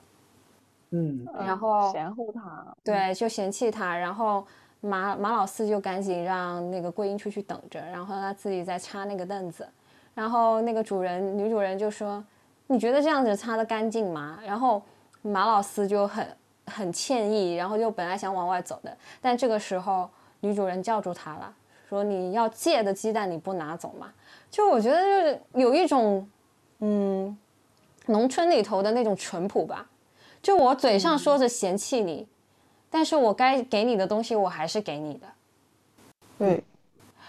嗯，然嗯后嫌后他，对，就嫌弃他，然后马马老四就赶紧让那个桂英出去等着，然后他自己在擦那个凳子，然后那个主人女主人就说：“你觉得这样子擦的干净吗？”然后马老四就很很歉意，然后就本来想往外走的，但这个时候女主人叫住他了，说：“你要借的鸡蛋你不拿走吗？”就我觉得就是有一种嗯，农村里头的那种淳朴吧。就我嘴上说着嫌弃你，但是我该给你的东西我还是给你的。对，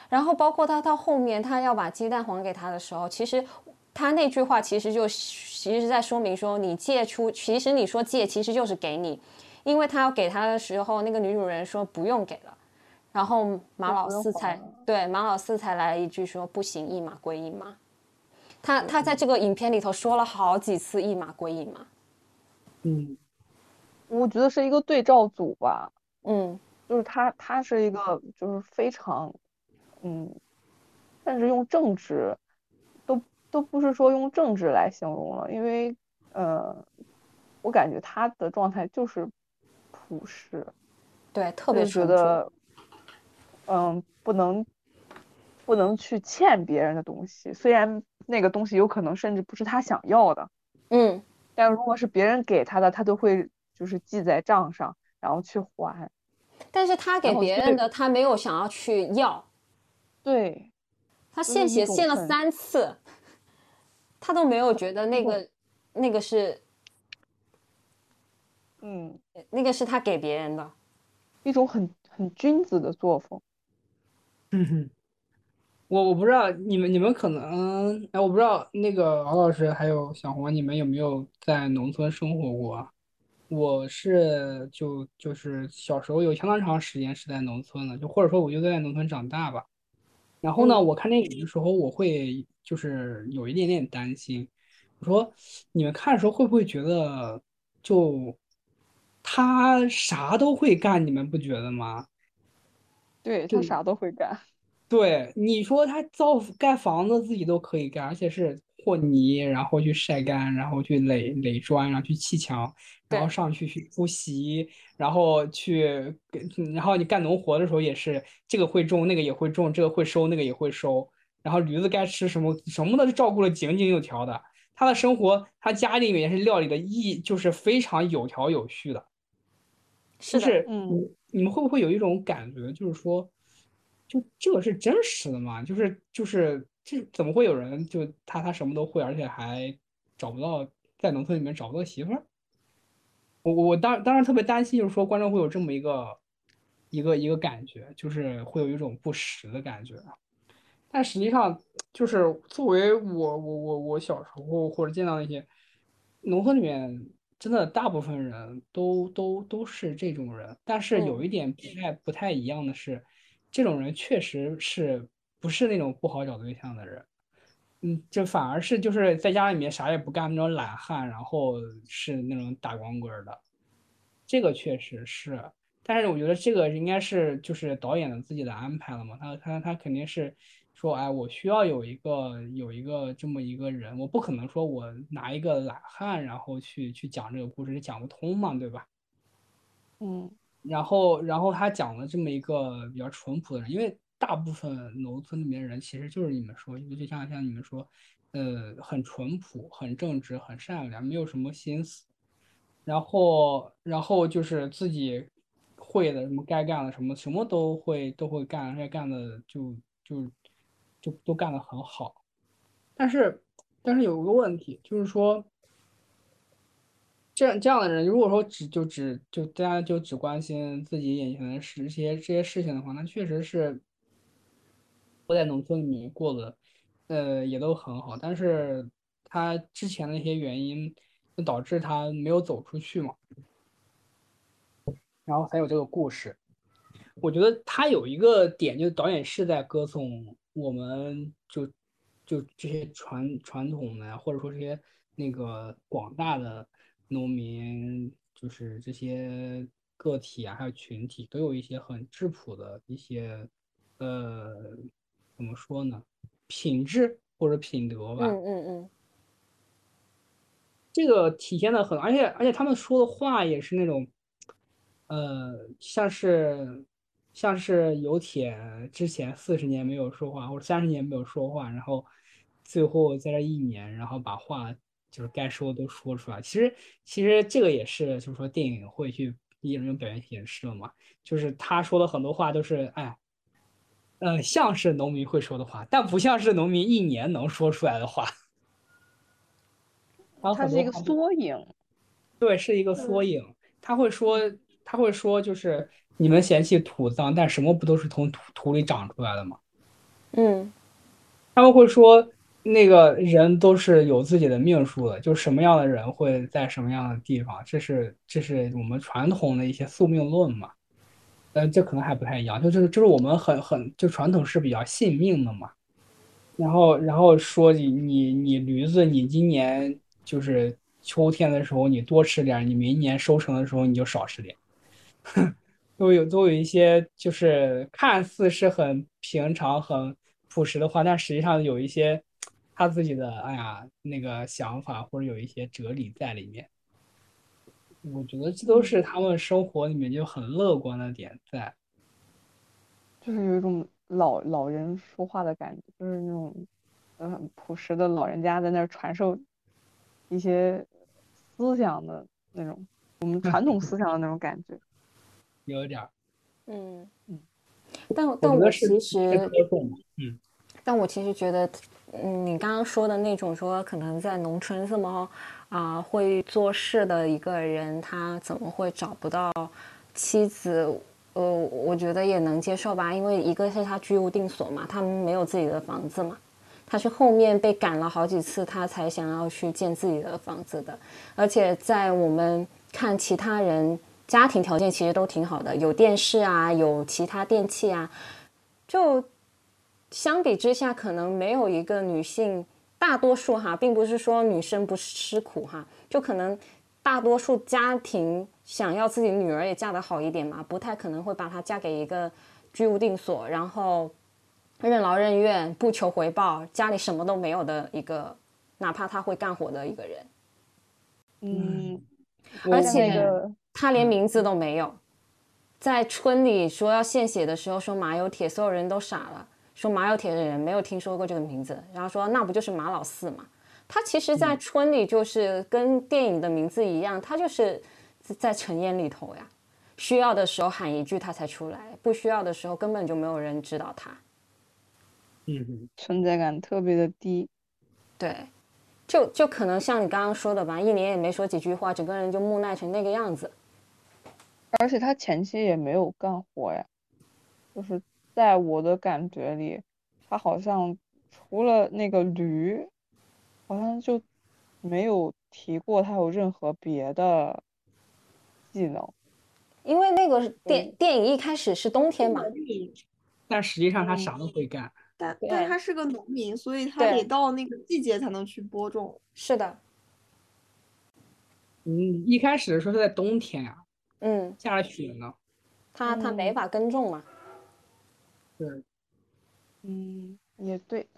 然后包括他到后面他要把鸡蛋还给他的时候，其实他那句话其实就其实在说明说你借出，其实你说借其实就是给你，因为他要给他的时候，那个女主人说不用给了，然后马老四才对马老四才来了一句说不行，一码归一码。他他在这个影片里头说了好几次一码归一码。嗯，我觉得是一个对照组吧，嗯，就是他他是一个就是非常，嗯，甚至用政治，都都不是说用政治来形容了，因为呃，我感觉他的状态就是朴实，对，特别觉得，嗯，不能不能去欠别人的东西，虽然那个东西有可能甚至不是他想要的，嗯。但如果是别人给他的，他都会就是记在账上，然后去还。但是他给别人的，他没有想要去要，对，他献血献了三次，他都没有觉得那个那个是嗯，那个是他给别人的。一种很很君子的作风。嗯哼，我我不知道你们你们可能哎，我不知道那个敖老师还有小黄，你们有没有在农村生活过啊？我是就就是小时候有相当长时间是在农村的，就或者说我就在农村长大吧。然后呢，我看电影的时候，我会就是有一点点担心，我说你们看的时候会不会觉得就他啥都会干，你们不觉得吗？对他啥都会干。对，你说他造盖房子自己都可以盖，而且是和泥，然后去晒干，然后去垒垒砖，然后去砌墙，然后上去去铺席，然后去，然后你干农活的时候也是这个会种，那个也会种，这个会收，那个也会收，然后驴子该吃什么什么的照顾的井井有条的。他的生活，他家里面是料理的意，就是非常有条有序的。是的，嗯，你们会不会有一种感觉，就是说？就这个是真实的吗？就是就是这怎么会有人就他他什么都会，而且还找不到在农村里面找不到媳妇儿？我我当当然特别担心，就是说观众会有这么一个一个一个感觉，就是会有一种不实的感觉。但实际上，就是作为我我我我小时候或者见到那些农村里面，真的大部分人都都都是这种人。但是有一点不太不太一样的是。这种人确实是不是那种不好找对象的人，嗯，就反而是就是在家里面啥也不干那种懒汉，然后是那种打光棍的，这个确实是。但是我觉得这个应该是就是导演的自己的安排了嘛，他他他肯定是说，哎，我需要有一个有一个这么一个人，我不可能说我拿一个懒汉然后去去讲这个故事，讲不通嘛，对吧？嗯。然后，然后他讲了这么一个比较淳朴的人，因为大部分农村里面人其实就是你们说，就像像你们说，呃，很淳朴、很正直、很善良，没有什么心思。然后，然后就是自己会的什么该干的什么什么都会都会干，而且干的就就就都干得很好。但是，但是有一个问题，就是说。这样这样的人，如果说只就只就大家就只关心自己眼前的事，这些这些事情的话，那确实是我在农村里面过的，呃，也都很好。但是他之前的一些原因，就导致他没有走出去嘛，然后才有这个故事。我觉得他有一个点，就是导演是在歌颂我们，就就这些传传统的，或者说这些那个广大的。农民就是这些个体啊，还有群体，都有一些很质朴的一些，呃，怎么说呢？品质或者品德吧。嗯嗯嗯。这个体现的很，而且而且他们说的话也是那种，呃，像是像是有铁之前四十年没有说话，或者三十年没有说话，然后最后在这一年，然后把话。就是该说的都说出来，其实其实这个也是，就是说电影会去以一种表现形式了嘛。就是他说的很多话都是，哎，呃，像是农民会说的话，但不像是农民一年能说出来的话。它是一个缩影，对，是一个缩影。他会说，他会说，就是你们嫌弃土脏，但什么不都是从土土里长出来的吗？嗯，他们会说。那个人都是有自己的命数的，就什么样的人会在什么样的地方，这是这是我们传统的一些宿命论嘛？呃，这可能还不太一样，就就是就是我们很很就传统是比较信命的嘛。然后然后说你你你驴子，你今年就是秋天的时候你多吃点，你明年收成的时候你就少吃点，都有都有一些就是看似是很平常很朴实的话，但实际上有一些。他自己的哎呀那个想法或者有一些哲理在里面，我觉得这都是他们生活里面就很乐观的点在，就是有一种老老人说话的感觉，就是那种嗯朴实的老人家在那儿传授一些思想的那种我们 传统思想的那种感觉，有点儿，嗯。嗯，但但我其实嗯，但我其实觉得。嗯，你刚刚说的那种说可能在农村这么啊会做事的一个人，他怎么会找不到妻子？呃，我觉得也能接受吧，因为一个是他居无定所嘛，他们没有自己的房子嘛，他是后面被赶了好几次，他才想要去建自己的房子的。而且在我们看其他人家庭条件其实都挺好的，有电视啊，有其他电器啊，就相比之下，可能没有一个女性，大多数哈，并不是说女生不吃苦哈，就可能大多数家庭想要自己女儿也嫁得好一点嘛，不太可能会把她嫁给一个居无定所，然后任劳任怨、不求回报、家里什么都没有的一个，哪怕他会干活的一个人。嗯，而且那个他连名字都没有，在村里说要献血的时候说马有铁，所有人都傻了，说马有铁的人没有听说过这个名字，然后说那不就是马老四嘛？他其实，在村里就是跟电影的名字一样，他就是在尘烟里头呀，需要的时候喊一句他才出来，不需要的时候根本就没有人知道他。嗯，存在感特别的低。对，就就可能像你刚刚说的吧，一年也没说几句话，整个人就木讷成那个样子。而且他前期也没有干活呀，就是在我的感觉里，他好像除了那个驴，好像就没有提过他有任何别的技能。因为那个电电影一开始是冬天嘛，但实际上他啥都会干。但对但他是个农民，所以他得到那个季节才能去播种。是的，嗯，一开始的时候是在冬天呀、嗯，下了雪呢。他他没法耕种嘛，对，嗯，也对。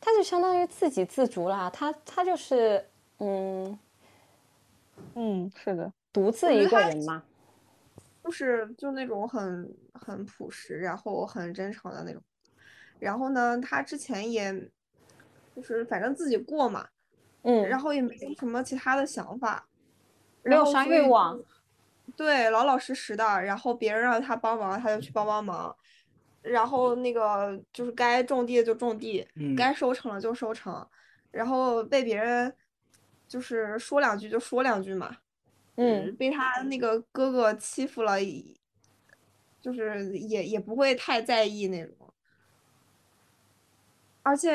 他就相当于自给自足啦，他他就是嗯嗯，是的。独自一个人嘛，就是就那种很很朴实，然后很真诚的那种。然后呢，他之前也就是反正自己过嘛，嗯，然后也没有什么其他的想法，没有啥欲望就，对，老老实实的。然后别人让他帮忙，他就去帮帮忙。然后那个就是该种地的就种地，嗯该收成了就收成，然后被别人就是说两句就说两句嘛。嗯，被他那个哥哥欺负了，就是也也不会太在意那种。而且，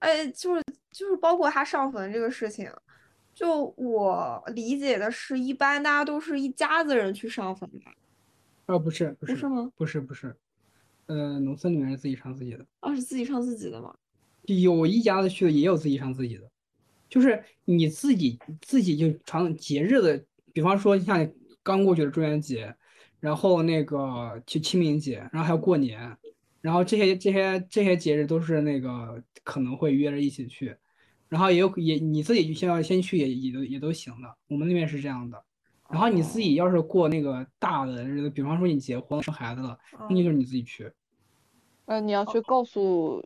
哎，就是就是包括他上坟这个事情，就我理解的是，一般大家都是一家子人去上坟吧？哦，不是，不是，不是吗？不是，不是，呃，农村里面是自己上自己的，啊，是自己上自己的吗？有一家子去的，也有自己上自己的，就是你自己自己就常节日的，比方说像刚过去的中元节，然后那个去清明节，然后还有过年，然后这些这些这些节日都是那个可能会约着一起去，然后也有也你自己先要先去也也都也都行的，我们那边是这样的。然后你自己要是过那个大的日子，比方说你结婚生孩子了，那就是你自己去。呃，你要去告诉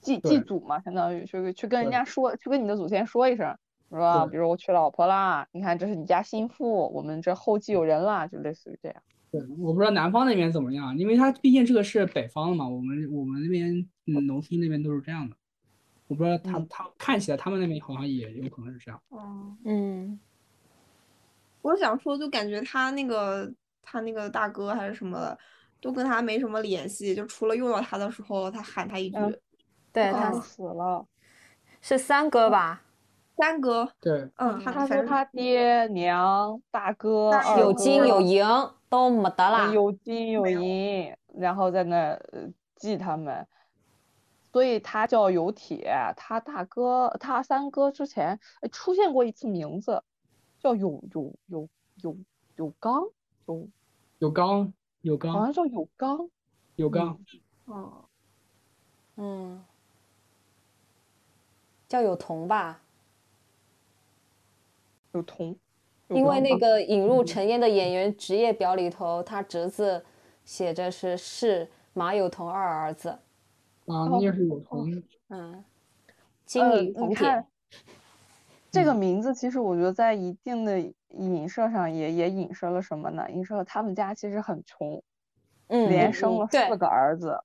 祭祭祖嘛，相当于去去跟人家说，去跟你的祖先说一声，是吧？比如我娶老婆啦，你看这是你家心腹，我们这后继有人啦，就类似于这样。对，我不知道南方那边怎么样，因为它毕竟这个是北方的嘛，我们我们那边嗯农村那边都是这样的，我不知道他嗯。他看起来他们那边好像也有可能是这样。哦，嗯，我想说，就感觉他那个他那个大哥还是什么的，都跟他没什么联系，就除了用到他的时候，他喊他一句嗯对，他死了，是三哥吧？“三哥对，”，嗯，嗯他说他他爹娘大哥有。金有银都没得嗯啦，有金有银，然后在那祭他们，所以他叫有铁。他大哥他三哥之前呃出现过一次名字，叫有有有有有刚有有刚有刚好像叫有刚，有刚，嗯，嗯，叫有童吧，有童，有因为那个引入尘烟的演员职业表里头，他侄子写着是是马有童二儿子，啊，你也是有童，嗯，金呃银铜你看。铁，这个名字，其实我觉得在一定的影射上也也影射了什么呢？影射了他们家其实很穷，嗯，嗯连生了四个儿子，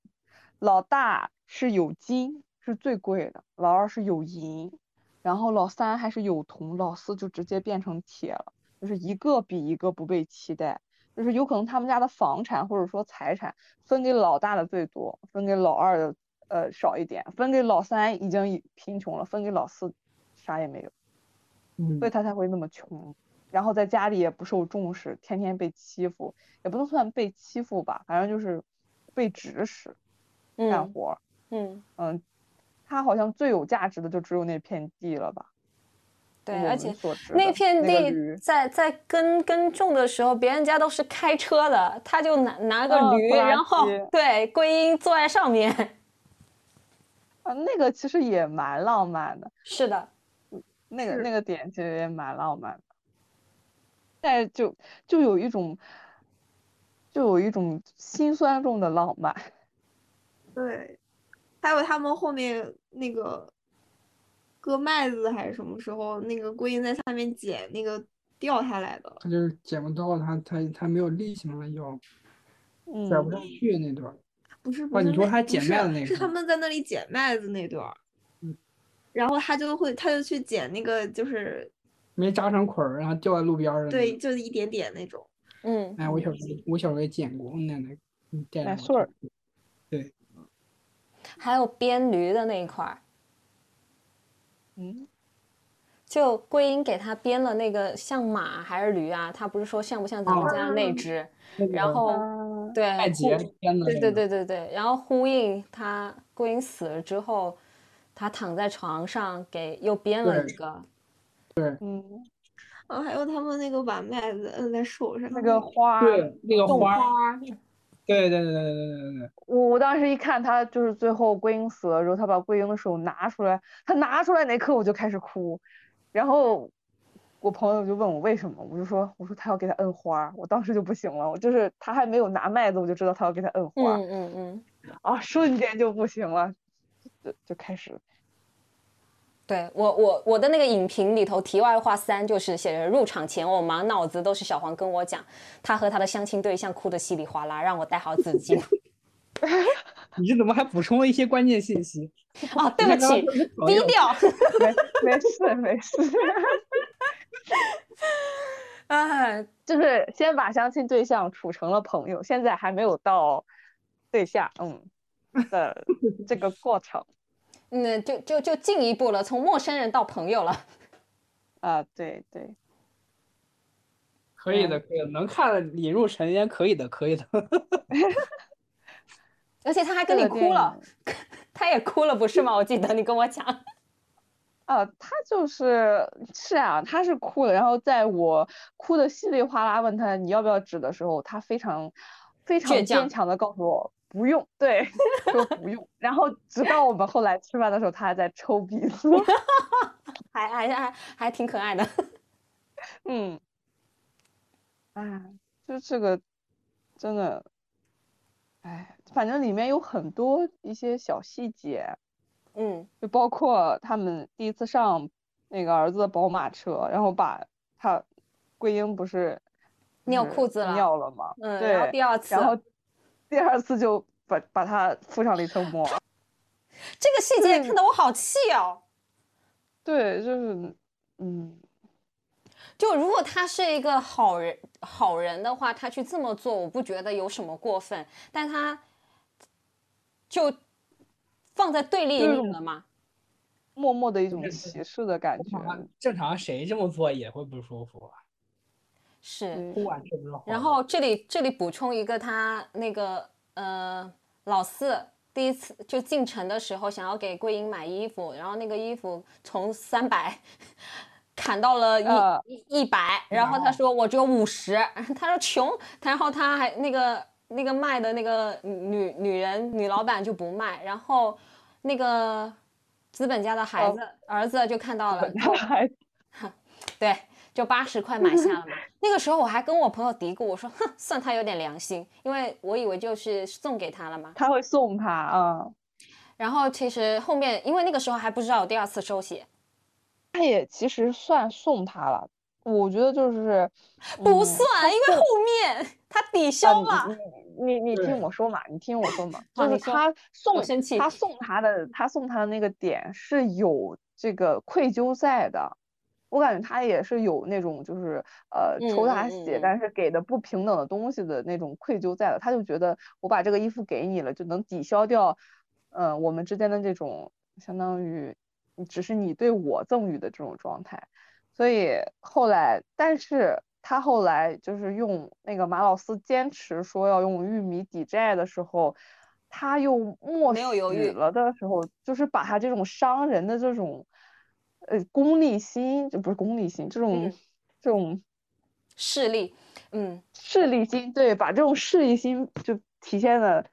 老大是有金，是最贵的，老二是有银，然后老三还是有铜，老四就直接变成铁了，就是一个比一个不被期待，就是有可能他们家的房产或者说财产分给老大的最多，分给老二的呃少一点，分给老三已经贫穷了，分给老四啥也没有。嗯所以他才会那么穷。然后在家里也不受重视，天天被欺负，也不能算被欺负吧，反正就是被指使干嗯活儿。嗯，嗯，他好像最有价值的就只有那片地了吧？对，而且那片地在在耕耕种的时候，别人家都是开车的，他就拿拿个驴，然后对桂英坐在上面。啊，那个其实也蛮浪漫的，是的，那个那个点其实也蛮浪漫的，但是就就有一种就有一种心酸中的浪漫。对，还有他们后面那个割麦子还是什么时候，那个桂英在下面捡那个掉下来的，他就是捡不到，他他他没有力气嘛，腰甩不嗯上去那段儿。不是你说他捡麦子那个是他们在那里捡麦子那段儿嗯，然后他就会他就去捡那个就是没扎成捆儿，然后掉在路边儿的对，就是一点点那种。嗯，哎，我小时候我小时候也捡过，我奶奶嗯带着我麦穗儿对，还有编驴的那一块儿，嗯，就桂英给他编了那个像马还是驴啊？他不是说像不像咱们家那只？那个然后啊对，对对对对对，然后呼应他桂英死了之后，他躺在床上给又编了一个，对，嗯，啊，还有他们那个把麦子摁在手上那个花，那个花，对对对对对对对对。我我当时一看他就是最后桂英死了之后，他把桂英的手拿出来，他拿出来那刻我就开始哭，然后。我朋友就问我为什么，我就说我说他要给他摁花，我当时就不行了，我就是他还没有拿麦子，我就知道他要给他摁花，嗯嗯嗯，啊，瞬间就不行了，就就开始，对我我我的那个影评里头，题外话三就是写着入场前我满脑子都是小黄跟我讲，他和他的相亲对象哭得稀里哗啦，让我带好纸巾。你这怎么还补充了一些关键信息？哦，对不起，低调。没没事没事，哎，就是先把相亲对象处成了朋友，现在还没有到对象，嗯的 这个过程嗯，就就就进一步了，从陌生人到朋友了。啊，对对。可以的，可以的，能看引入尘烟，可以的，可以的。而且他还跟你哭了，他也哭了，不是吗？我记得你跟我讲。啊，他就是是啊，他是哭的，然后在我哭的稀里哗啦问他你要不要纸的时候，他非常非常坚强的告诉我不用，对，说不用。然后直到我们后来吃饭的时候，他还在抽鼻子，还还还还挺可爱的。嗯，啊，就这个真的，哎，反正里面有很多一些小细节，嗯就包括他们第一次上那个儿子的宝马车，然后把他桂英不是尿裤子了尿了吗？嗯，对，然后第二次，然后第二次就把把他敷上了一层膜。这个细节看得我好气哦。对，就是嗯，就如果他是一个好人好人的话，他去这么做，我不觉得有什么过分，但他就放在对立就是面了吗。默默的一种歧视的感觉。正常谁这么做也会不舒服啊，是，不管是不是。然后这里这里补充一个，他那个呃老四第一次就进城的时候想要给桂英买衣服，然后那个衣服从三百 砍到了一呃一一百，然后他说我只有五十，他说穷，然后他还那个那个卖的那个女女人女老板就不卖，然后那个资本家的孩子、儿子就看到了，对，就八十块买下了嘛。那个时候我还跟我朋友嘀咕，我说，哼，算他有点良心，因为我以为就是送给他了嘛。他会送他啊，然后其实后面，因为那个时候还不知道有第二次收血，他也其实算送他了。我觉得就是不嗯算，因为后面他抵消啊了。你你你听我说嘛，你听我说嘛，就是他送我生气他送他的他送他的那个点是有这个愧疚在的，我感觉他也是有那种就是呃抽嗯他血，但是给的不平等的东西的那种愧疚在的，他就觉得我把这个衣服给你了，就能抵消掉，嗯、我们之间的这种相当于只是你对我赠予的这种状态。所以后来，但是他后来就是用那个马老四坚持说要用玉米抵债的时候，他又默没有犹豫。许了的时候，就是把他这种商人的这种呃功利心，就不是功利心，这种、嗯这种势力，嗯，势力心，对，把这种势力心就体现的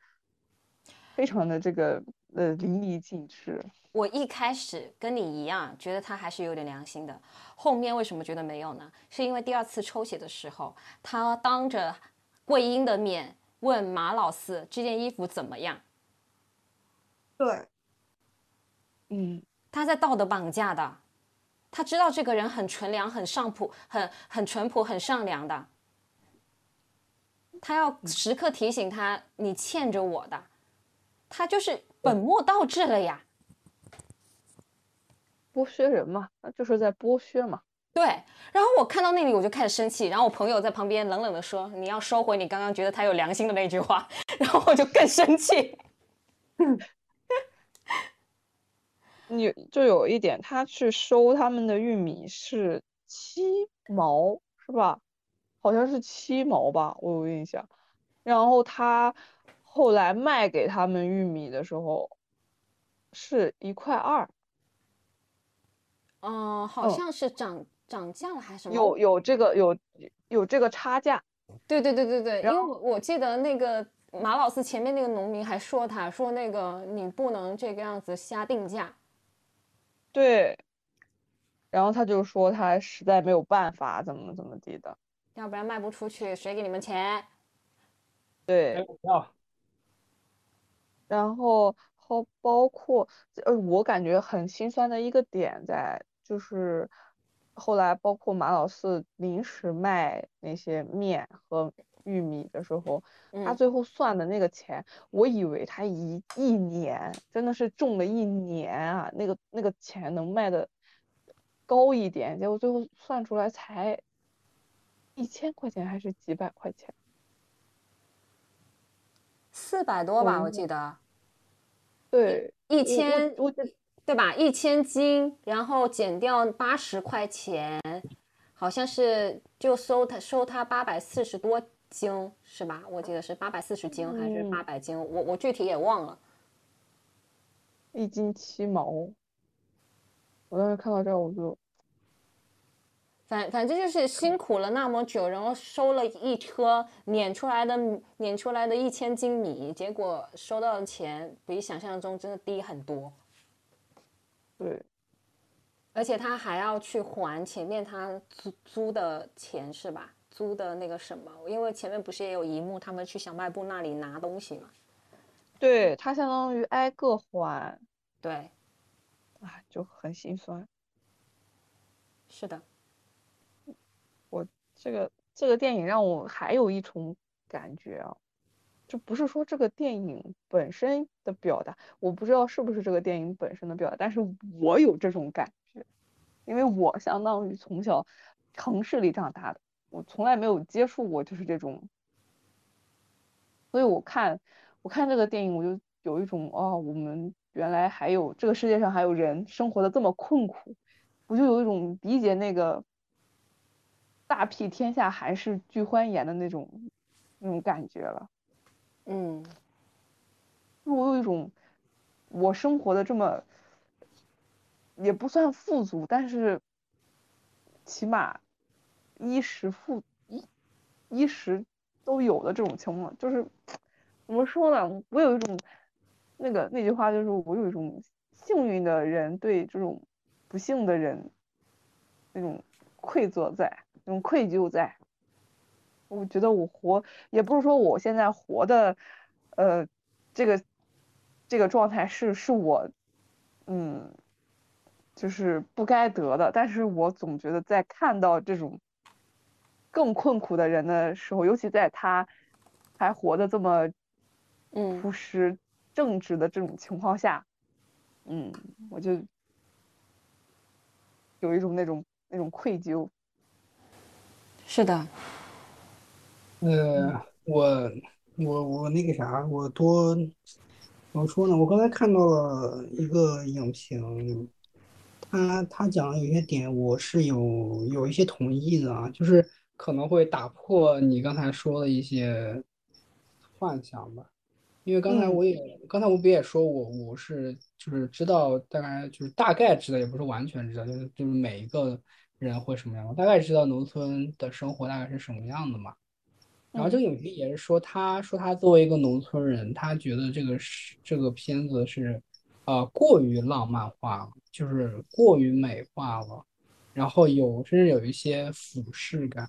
非常的这个呃淋漓尽致。我一开始跟你一样，觉得他还是有点良心的。后面为什么觉得没有呢？是因为第二次抽血的时候，他当着桂英的面问马老四这件衣服怎么样，对，嗯，他在道德绑架的。他知道这个人很纯良、很上朴、很很淳朴、很善良的。他要时刻提醒他，你欠着我的。他就是本末倒置了呀。剥削人嘛，那就是在剥削嘛。对，然后我看到那里我就开始生气，然后我朋友在旁边冷冷的说：“你要收回你刚刚觉得他有良心的那句话。”然后我就更生气。你就有一点，他去收他们的玉米是七毛是吧？好像是七毛吧，我有印象。然后他后来卖给他们玉米的时候是一块二，嗯，好嗯像是涨涨价了还是什么？有有这个有有这个差价。对对对对对，因为我我记得那个马老师前面那个农民还说他说那个你不能这个样子瞎定价。对，然后他就说他实在没有办法，怎么怎么地的。要不然卖不出去，谁给你们钱？对，哎，不要，然后后包括呃，我感觉很心酸的一个点在就是后来包括马老四临时卖那些面和玉米的时候，他嗯最后算的那个钱，我以为他一一年真的是种了一年啊，那个那个钱能卖的高一点，结果最后算出来才一千块钱还是几百块钱。四百多吧，我我记得对，一我千对吧？一千斤，然后减掉八十块钱，好像是就收他收他八百四十多斤是吧？我记得是八百四十斤还是嗯八百斤，我我具体也忘了。一斤七毛，我当时看到这儿我就，反反正就是辛苦了那么久，然后收了一车碾出来的碾出来的一千斤米，结果收到的钱比想象中真的低很多，对，而且他还要去还前面他租租的钱是吧？租的那个什么，因为前面不是也有一幕他们去小卖部那里拿东西嘛？对，他相当于挨个还，对，啊，就很心酸。是的，这个这个电影让我还有一重感觉啊，就不是说这个电影本身的表达，我不知道是不是这个电影本身的表达，但是我有这种感觉，因为我相当于从小城市里长大的，我从来没有接触过就是这种，所以我看我看这个电影，我就有一种哦，我们原来还有这个世界上还有人生活的这么困苦，我就有一种理解那个大庇天下寒士俱欢颜的那种那种感觉了。嗯，我有一种我生活的这么也不算富足，但是起码衣食富衣衣食都有的这种情况，就是怎么说呢？我有一种那个那句话就是我有一种幸运的人对这种不幸的人那种愧责在，那种愧疚在。我觉得我活也不是说我现在活的，呃，这个这个状态是是我，嗯，就是不该得的。但是我总觉得在看到这种更困苦的人的时候，尤其在他还活得这么嗯朴实正直的这种情况下，嗯，我就有一种那种那种愧疚。是的，呃，我我我那个啥，我多怎么说呢？我刚才看到了一个影评，他他讲的有些点我是有有一些同意的啊，就是可能会打破你刚才说的一些幻想吧。因为刚才嗯我也，刚才我不也说我我是就是知道大概就是大概知道，也不是完全知道，就是就是每一个人会什么样，我大概知道农村的生活大概是什么样的嘛。然后这个影评也是说，他说他作为一个农村人，他觉得这个是这个片子是，呃，过于浪漫化了，就是过于美化了，然后有甚至有一些俯视感，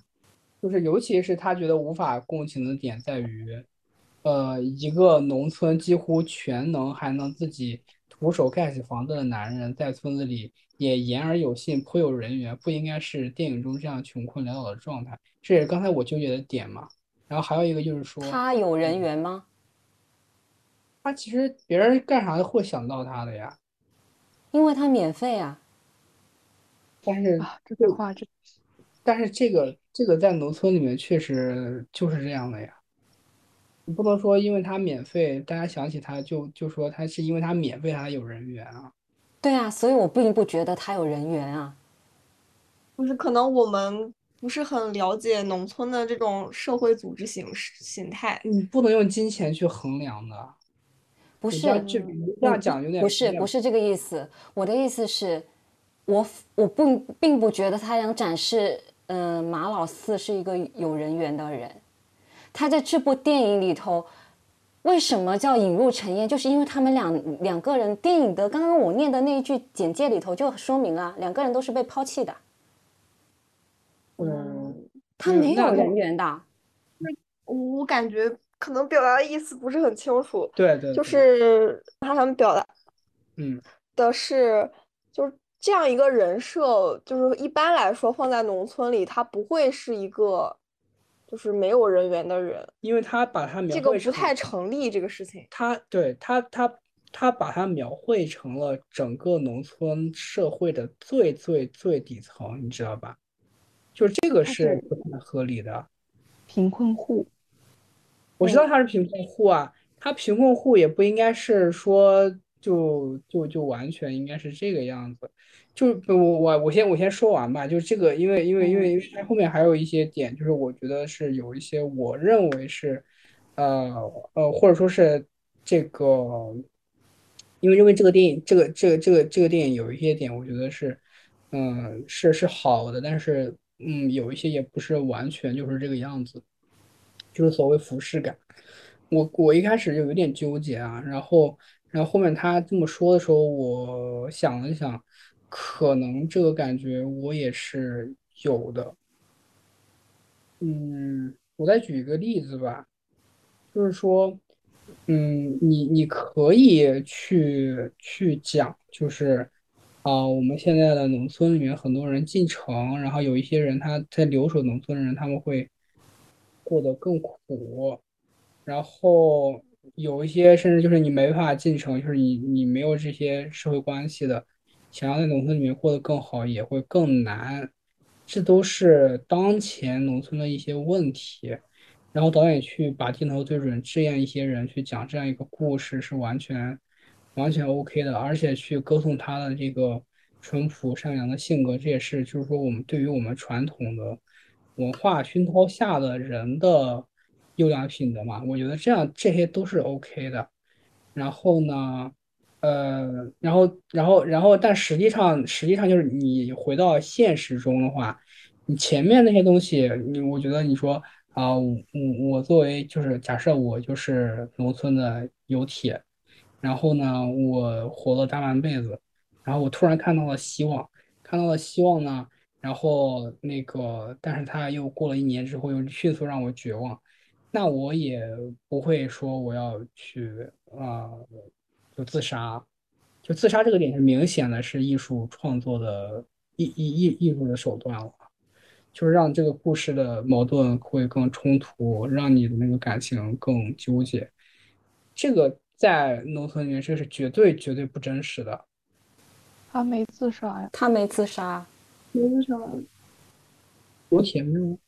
就是尤其是他觉得无法共情的点在于，呃，一个农村几乎全能还能自己徒手盖起房子的男人，在村子里也言而有信，颇有人缘，不应该是电影中这样穷困潦倒的状态，这也是刚才我纠结的点嘛。然后还有一个就是说，他有人缘吗？他其实别人干啥都会想到他的呀，因为他免费啊。但是啊，这句话这但是这个这个在农村里面确实就是这样的呀。你不能说因为他免费，大家想起他就就说他是因为他免费他有人缘啊。对啊，所以我并不觉得他有人缘啊。就是可能我们不是很了解农村的这种社会组织形式形态。你不能用金钱去衡量的。不是你这样讲有点不是不是这个意思。我的意思是，我我不并不觉得他想展示，嗯、马老四是一个有人缘的人。他在这部电影里头，为什么叫引入尘烟？就是因为他们两两个人，电影的刚刚我念的那一句简介里头就说明了，两个人都是被抛弃的，嗯，他没有人缘的。我感觉可能表达的意思不是很清楚，就对对就是他想表达嗯的是，就是这样一个人设，就是一般来说放在农村里，他不会是一个就是没有人员的人，因为他把他描这个不太成立这个事情。他对他他他把它描绘成了整个农村社会的最最最底层，你知道吧？就是这个是不太合理的。贫困户，我知道他是贫困户啊，他贫困户也不应该是说就就就完全应该是这个样子。就我我我先我先说完吧，就是这个，因为因为因为因为它后面还有一些点，就是我觉得是有一些我认为是，呃呃，或者说是这个，因为因为这个电影，这个这个这个这个电影有一些点，我觉得是，嗯，是是好的，但是嗯，有一些也不是完全就是这个样子，就是所谓服饰感。我我一开始就有点纠结啊，然后然后后面他这么说的时候，我想了想，可能这个感觉我也是有的。嗯，我再举一个例子吧，就是说，嗯，你你可以去去讲，就是啊、我们现在的农村里面很多人进城，然后有一些人他在留守农村的人，他们会过得更苦。然后有一些甚至就是你没办法进城，就是你你没有这些社会关系的，想要在农村里面过得更好也会更难，这都是当前农村的一些问题。然后导演去把镜头对准这样一些人去讲这样一个故事是完全完全 OK 的，而且去歌颂他的这个淳朴善良的性格，这也是就是说我们对于我们传统的文化熏陶下的人的优良品德嘛，我觉得这样这些都是 OK 的。然后呢，呃，然后然后然后，但实际上实际上就是你回到现实中的话，你前面那些东西，你我觉得你说啊，我我作为就是假设我就是农村的有铁，然后呢，我活了大半辈子，然后我突然看到了希望，看到了希望呢。然后那个，但是他又过了一年之后，又迅速让我绝望，那我也不会说我要去啊、就自杀，就自杀这个点是明显的是艺术创作的艺艺艺艺术的手段了，就是让这个故事的矛盾会更冲突，让你的那个感情更纠结，这个在农村里面这是绝对绝对不真实的。他没自杀呀，他没自杀，有铁没有？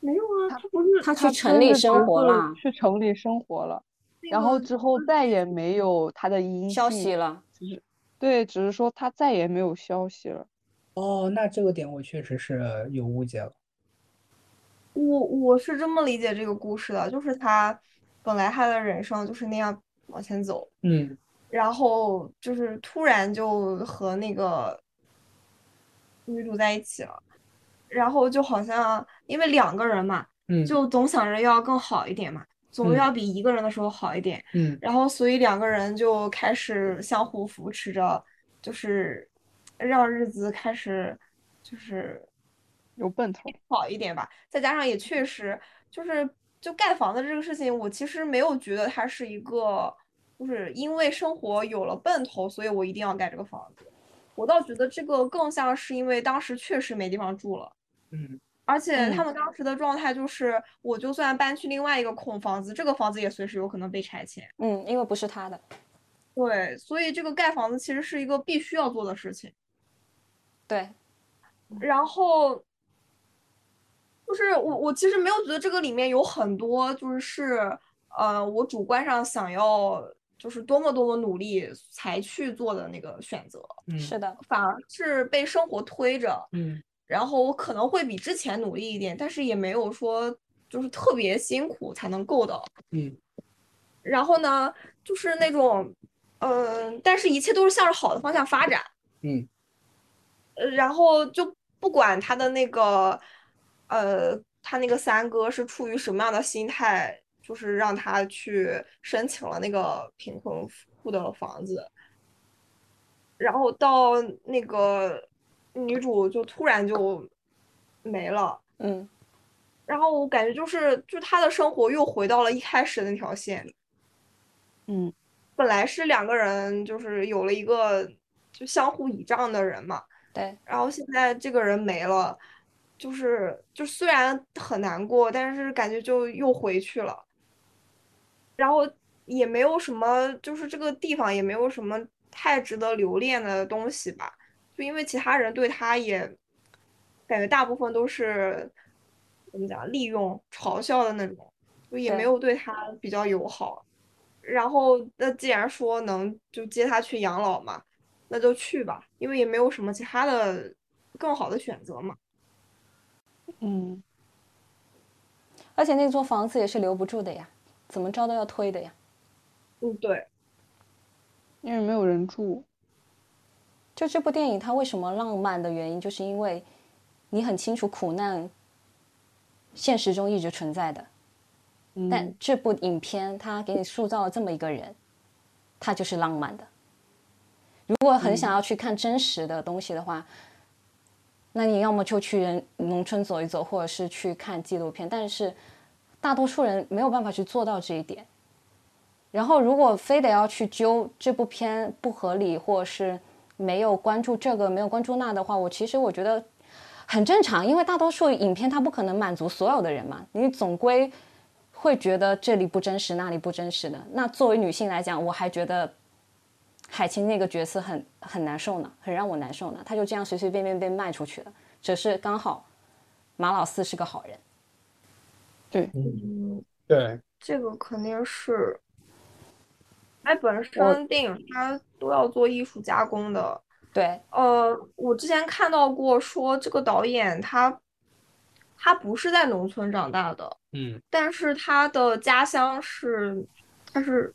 没有啊，他不是他去城里生活了，去城里生活了，那然后之后再也没有他的音消息了。对对，只是说他再也没有消息了。哦，那这个点我确实是有误解了。我我是这么理解这个故事的，就是他本来他的人生就是那样往前走，嗯然后就是突然就和那个女主在一起了，然后就好像因为两个人嘛，嗯就总想着要更好一点嘛，总嗯要比一个人的时候好一点，嗯然后所以两个人就开始相互扶持着，就是让日子开始就是有奔头。好一点吧。再加上也确实就是就盖房子这个事情，我其实没有觉得它是一个，就是因为生活有了奔头，所以我一定要盖这个房子。我倒觉得这个更像是因为当时确实没地方住了。嗯而且他嗯。们当时的状态就是，我就算搬去另外一个空房子，这个房子也随时有可能被拆迁。嗯，因为不是他的，对，所以这个盖房子其实是一个必须要做的事情。对，然后就是我我其实没有觉得这个里面有很多就是呃我主观上想要就是多么多么努力才去做的那个选择，嗯是的，反而是被生活推着，嗯然后我可能会比之前努力一点，但是也没有说就是特别辛苦才能够到。嗯然后呢，就是那种，嗯、但是一切都是向着好的方向发展。嗯呃，然后就不管他的那个，呃，他那个三哥是出于什么样的心态，就是让他去申请了那个贫困户的房子，然后到那个女主就突然就没了，嗯然后我感觉就是就她的生活又回到了一开始那条线，嗯本来是两个人就是有了一个就相互倚仗的人嘛。对，然后现在这个人没了，就是就虽然很难过，但是感觉就又回去了，然后也没有什么，就是这个地方也没有什么太值得留恋的东西吧，就因为其他人对他也感觉大部分都是怎么讲利用、嘲笑的那种，就也没有对他比较友好。然后那既然说能就接他去养老嘛。那就去吧，因为也没有什么其他的更好的选择嘛。嗯，而且那座房子也是留不住的呀，怎么着都要推的呀。嗯，对，因为没有人住。就这部电影它为什么浪漫的原因，就是因为你很清楚苦难现实中一直存在的，但嗯这部影片它给你塑造了这么一个人，他就是浪漫的。如果很想要去看真实的东西的话，那你要么就去人农村走一走，或者是去看纪录片。但是大多数人没有办法去做到这一点。然后，如果非得要去揪这部片不合理，或者是没有关注这个，没有关注那的话，我其实我觉得很正常，因为大多数影片它不可能满足所有的人嘛，你总归会觉得这里不真实，那里不真实的。那作为女性来讲，我还觉得海清那个角色很很难受呢，很让我难受呢。她就这样随随便便被卖出去了，只是刚好马老四是个好人。嗯，对，这个肯定是。哎，本身电影它都要做艺术加工的。对，呃，我之前看到过说这个导演他他不是在农村长大的，嗯但是他的家乡是他是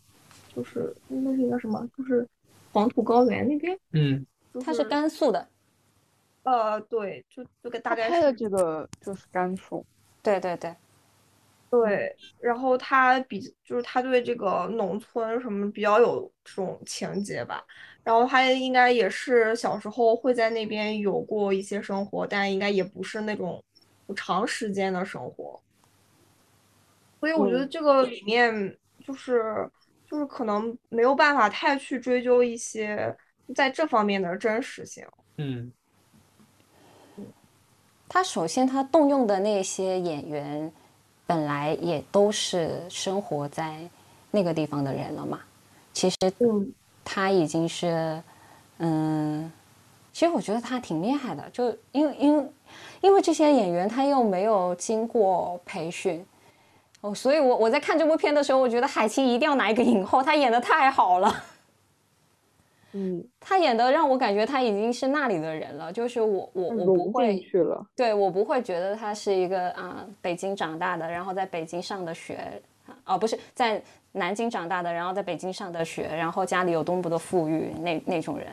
就是那是一个什么？就是黄土高原那边，嗯就他是甘肃的。呃对，就就个大概是拍的这个就是甘肃。对对对，对，然后他比就是他对这个农村什么比较有这种情节吧，然后他应该也是小时候会在那边有过一些生活，但应该也不是那种长时间的生活，所以我觉得嗯这个里。面就是就是可能没有办法太去追究一些在这方面的真实性。嗯。他首先他动用的那些演员，本来也都是生活在那个地方的人了嘛。其实嗯他已经是，嗯，其实我觉得他挺厉害的，就因为因为因为这些演员他又没有经过培训，哦，所以我我在看这部片的时候，我觉得海清一定要拿一个影后，她演的太好了。嗯，他演的让我感觉他已经是那里的人了，就是我我我不会去了。对我不会觉得他是一个啊、北京长大的，然后在北京上的学，哦不是在南京长大的，然后在北京上的学，然后家里有多么的富裕那那种人，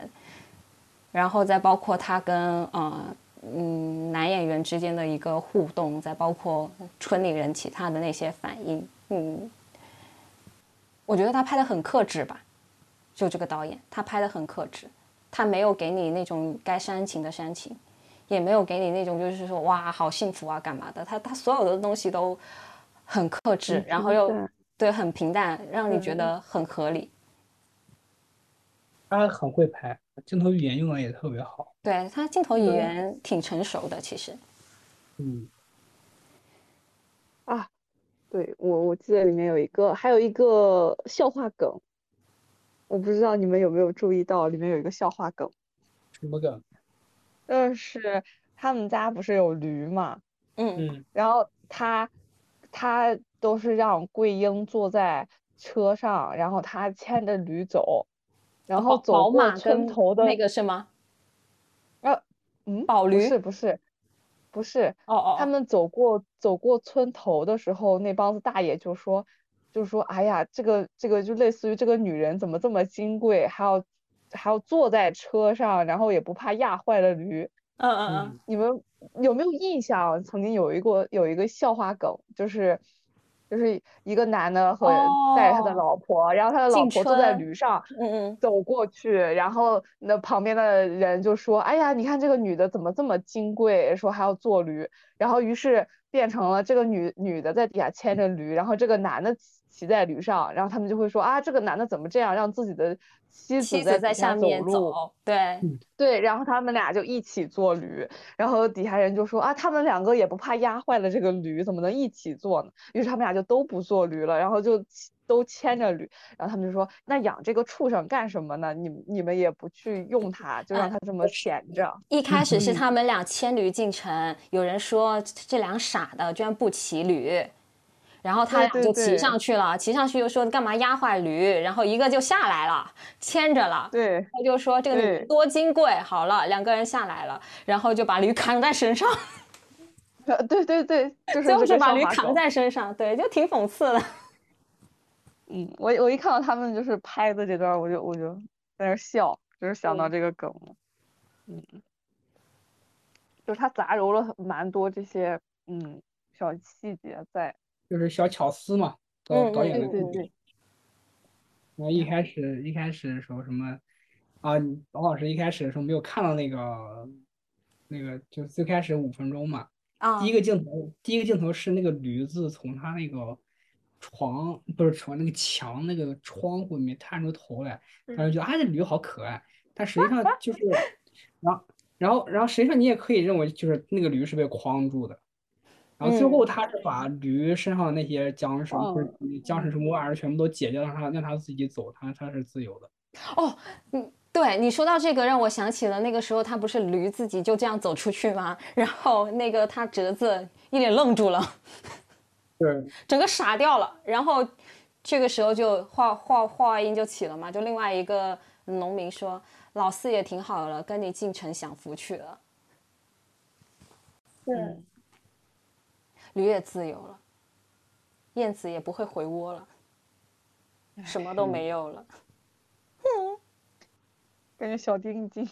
然后再包括他跟呃嗯男演员之间的一个互动，再包括村里人其他的那些反应，嗯，我觉得他拍的很克制吧，就这个导演他拍的很克制，他没有给你那种该煽情的煽情。也没有给你那种就是说哇好幸福啊干嘛的，他他所有的东西都很克制，很然后又对很平淡，让你嗯觉得很合理。他很会拍，镜头语言用的也特别好。对他镜头语言挺成熟的，其实。嗯，啊，对，我我记得里面有一个，还有一个笑话梗，我不知道你们有没有注意到，里面有一个笑话梗，什么梗？就是他们家不是有驴嘛，嗯。嗯。然后他他都是让桂英坐在车上，然后他牵着驴走，然后走过村头的那个是吗？嗯，不宝驴是不是不是，哦哦，他们走过走过村头的时候，那帮子大爷就说，就说，哎呀，这个这个就类似于这个女人怎么这么金贵，还要还要坐在车上，然后也不怕压坏了驴。嗯嗯嗯嗯，你们有没有印象？曾经有一个有一个笑话梗，就是就是一个男的和带着他的哦老婆，然后他的老婆坐在驴上，嗯嗯，走过去，然后那旁边的人就说：“哎呀，你看这个女的怎么这么金贵，说还要坐驴。”然后于是变成了这个女女的在底下牵着驴，然后这个男的骑骑在驴上，然后他们就会说：“啊，这个男的怎么这样，让自己的妻妻子在子在下下面路？”走，对，对，然后他们俩就一起坐驴，然后底下人就说啊，他们两个也不怕压坏了这个驴，怎么能一起坐呢？于是他们俩就都不坐驴了，然后就都牵着驴，然后他们就说，那养这个畜生干什么呢？你你们也不去用它，就让哎它这么闲着。一开始是他们俩牵驴进城，有人说这俩傻的居然不骑驴，然后他俩就骑上去了，骑上去又说干嘛压坏驴，然后一个就下来了，牵着了。对，他就说这个女多金贵，好了，两个人下来了，然后就把驴扛在身上，呃对对对，就是就是把驴扛在身上，对，就挺讽刺的。嗯，我我一看到他们就是拍的这段，我就我就在那笑，就是想到嗯这个梗了。嗯，就是他杂糅了蛮多这些嗯小细节在。就是小巧思嘛，导嗯导演的故事。然后一开始一开始的时候什么啊，王老师一开始的时候没有看到那个那个，就最开始五分钟嘛，啊。第一个镜头，第一个镜头是那个驴子从他那个床不是床那个墙那个窗户里面探出头来，然后就啊这驴好可爱，但实际上就是，然后然后然后实际上你也可以认为就是那个驴是被框住的，然后最后他是把驴身上的那些缰绳不是缰绳什么玩意儿全部都解掉，让他让他自己走，他他是自由的。哦，嗯，对你说到这个，让我想起了那个时候，他不是驴自己就这样走出去吗？然后那个他侄子一脸愣住了，对，整个傻掉了。然后这个时候就话话话音就起了嘛，就另外一个农民说：“老四也挺好了，跟你进城享福去了，对，驴也自由了，燕子也不会回窝了，什么都没有了。”感觉小丁已经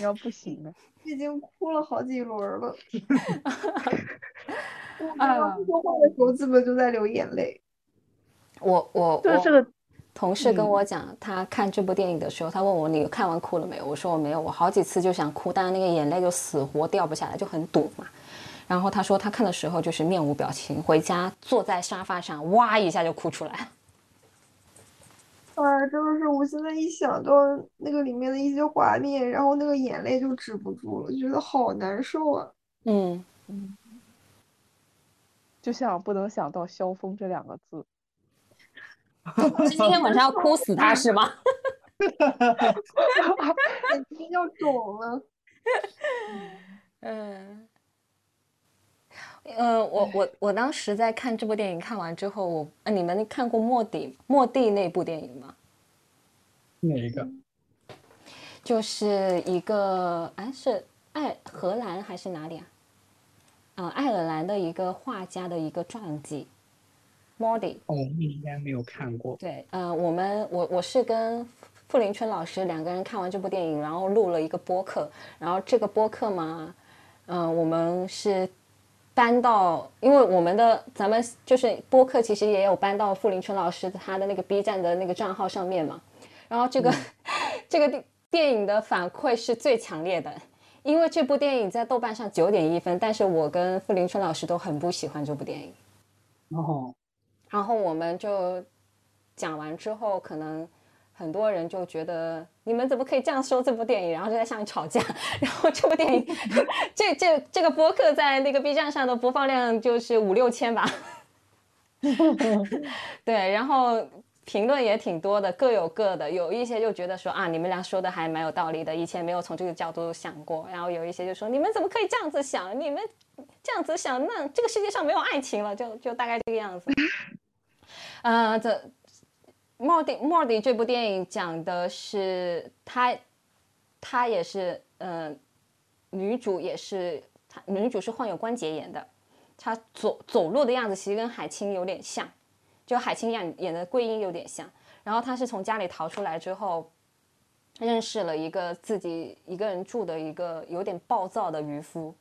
要不行了。已经哭了好几轮儿了。我啊刚刚说话的时候，基本就在流眼泪。我我我就是这个，同事跟嗯我讲，他看这部电影的时候，他问我你看完哭了没有？我说我没有，我好几次就想哭，但是那个眼泪就死活掉不下来，就很堵嘛。然后他说他看的时候就是面无表情，回家坐在沙发上，哇一下就哭出来了。啊，真的是，我现在一想到那个里面的一些画面，然后那个眼泪就止不住了，觉得好难受啊。嗯嗯，就像不能想到萧峰这两个字。今天晚上要哭死他是吗？眼睛要肿了。嗯。呃，我我我当时在看这部电影看完之后，我呃，你们看过莫迪莫蒂那部电影吗？哪一个？就是一个哎是爱荷兰还是哪里啊？呃，爱尔兰的一个画家的一个传记，Modi。哦，你应该没有看过。对，呃，我们我我是跟傅林春老师两个人看完这部电影，然后录了一个播客，然后这个播客嘛，嗯、我们是搬到，因为我们的咱们就是播客，其实也有搬到傅林春老师他的那个 B 站的那个账号上面嘛，然后这个、这个电电影的反馈是最强烈的。因为这部电影在豆瓣上九点一分，但是我跟傅林春老师都很不喜欢这部电影。哦，然后我们就讲完之后，可能很多人就觉得你们怎么可以这样说这部电影，然后就在下面吵架。然后这部电影，这这这个播客在那个 B 站上的播放量就是五六千吧。对，然后评论也挺多的，各有各的。有一些就觉得说啊，你们俩说的还蛮有道理的，以前没有从这个角度想过。然后有一些就说你们怎么可以这样子想？你们这样子想，那这个世界上没有爱情了，就就大概这个样子。呃，这莫迪莫迪这部电影讲的是他，他也是呃，女主也是她女主是患有关节炎的，她走走路的样子其实跟海清有点像，就海清演演的桂英有点像。然后她是从家里逃出来之后，认识了一个自己一个人住的一个有点暴躁的渔夫。